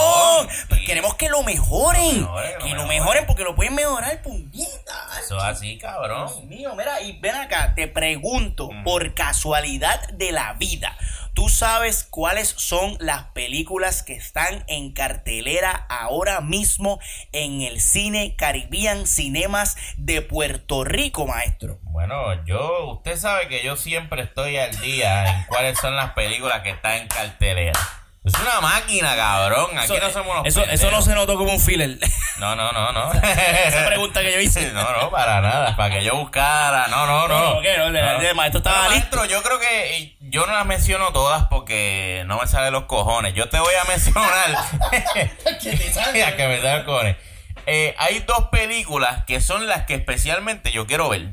cabrón. Pues queremos que lo mejoren. Mejore, que lo lo mejoren. porque lo pueden mejorar, puñeta. Eso es así, cabrón. Dios mío, mira, y ven acá, te pregunto, por casualidad de la vida, ¿tú sabes cuáles son las películas que están en cartelera ahora mismo en el cine Caribbean Cinemas de Puerto Rico, maestro? Bueno, yo, usted sabe que yo siempre estoy al día en cuáles son las películas que están en cartelera. Es una máquina, cabrón. Aquí no somos unos eso, eso no se notó como un filler. No, no, no, no. Esa pregunta que yo hice. No, no, para nada. Para que yo buscara. No, no, no. No, ¿qué? No, el- el maestro estaba listo. maestro, yo creo que eh, yo no las menciono todas porque no me salen los cojones. Yo te voy a mencionar. Que te que me salen los cojones. Eh, hay dos películas que son las que especialmente yo quiero ver.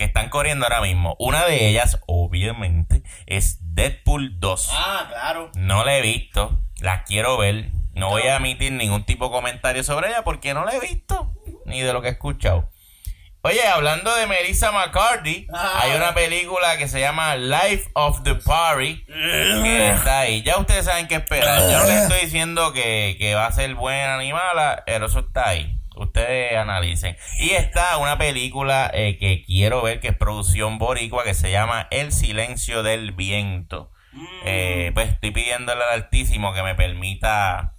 Que están corriendo ahora mismo. Una de ellas, obviamente, es Deadpool 2. Ah, claro. No la he visto, la quiero ver. No voy a emitir ningún tipo de comentario sobre ella porque no la he visto, ni de lo que he escuchado. Oye, hablando de Melissa McCarthy, Ah. hay una película que se llama Life of the Party que está ahí. Ya ustedes saben qué esperar. Yo no les estoy diciendo que, que va a ser buena ni mala, pero eso está ahí. Ustedes analicen. Y está una película eh, que quiero ver que es producción boricua que se llama El silencio del viento. Eh, pues estoy pidiéndole al Altísimo que me permita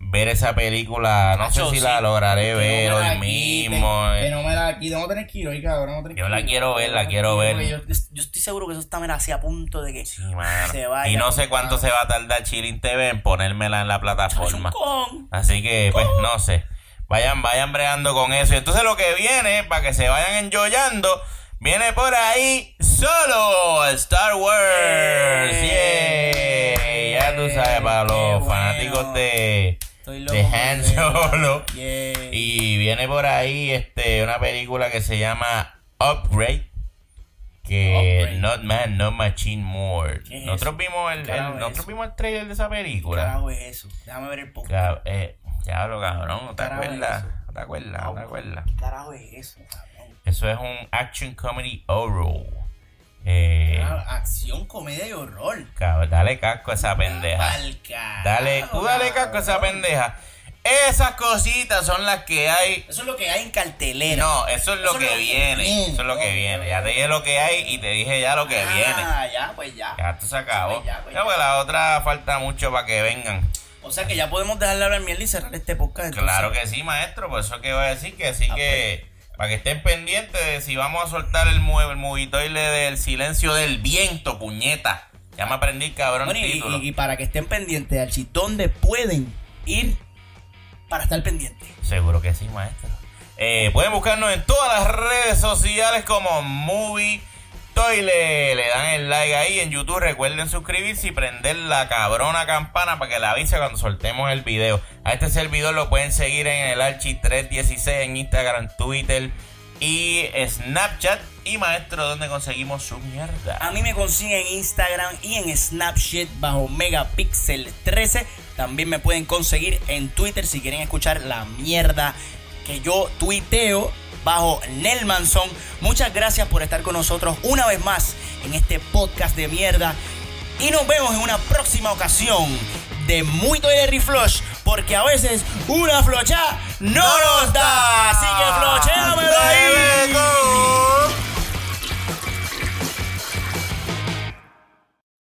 ver esa película. No Nacho, sé si sí. la lograré Que ver hoy mismo. eh. Que no me la quiten. Vamos a tener que ir hoy, cabrón. Yo que la quiero ver, la quiero ver. que Yo, yo estoy seguro que eso está mira, así a punto de que Sí, se vaya. Y no sé cuánto se va a tardar Chilling TV en ponérmela en la plataforma. Así que, pues, no sé. Vayan, vayan bregando con eso. Y entonces lo que viene, para que se vayan enjoyando, viene por ahí solo Star Wars. Yeah. Ya tú sabes, para qué los bueno. fanáticos de, loco de Han. Solo. Yeah. Y viene por ahí este una película que se llama Upgrade. Que Upgrade. Not Man, Not Machine More. ¿Qué es Nosotros vimos el, ¿Qué nosotros vimos el trailer de esa ¿Qué película. carajo es eso? Déjame ver el podcast. Eh, ya lo cabrón, ¿no te acuerdas? ¿No te acuerdas? ¿No te acuerdas? ¿Qué carajo es eso, cabrón? Eso es un action comedy horror. Eh, Ah, Acción, comedia y horror. cabrón, dale casco a esa pendeja. Carajo, Dale, tú dale casco a esa pendeja. Esas cositas son las que hay Eso es lo que hay en cartelera. No, eso es lo Eso que es lo que viene. viene. Eso es lo que viene. Ya te dije lo que hay y te dije ya lo que viene. Ah, ya, pues ya. Ya esto se acabó. Pues ya, pues ya. pues la otra falta mucho para que vengan. O sea que ya podemos dejarle hablar mierda y cerrar este podcast. entonces. Claro que sí, maestro. Por eso que voy a decir que sí Ah, que. Para que estén pendientes de si vamos a soltar el, mue- el movitoile del silencio del viento, puñeta. Ya me aprendí, cabrón, Bueno, y, título. y- y para que estén pendientes, Archie, ¿dónde pueden ir para estar pendientes? Seguro que sí, maestro. Eh, pueden buscarnos en todas las redes sociales como Movie Toile. Le dan el like ahí en YouTube. Recuerden suscribirse y prender la cabrona campana para que la avise cuando soltemos el video. A este servidor lo pueden seguir en el Archi316 en Instagram, Twitter y Snapchat. Y maestro, ¿dónde conseguimos su mierda? A mí me consiguen en Instagram y en Snapchat bajo Megapixel 13. También me pueden conseguir en Twitter si quieren escuchar la mierda que yo tuiteo bajo Nelmanson. Muchas gracias por estar con nosotros una vez más en este podcast de mierda. Y nos vemos en una próxima ocasión de Muy Toilet Flush. Porque a veces una flocha no nos da. Así que flochéamelo ahí. ¡Bebe,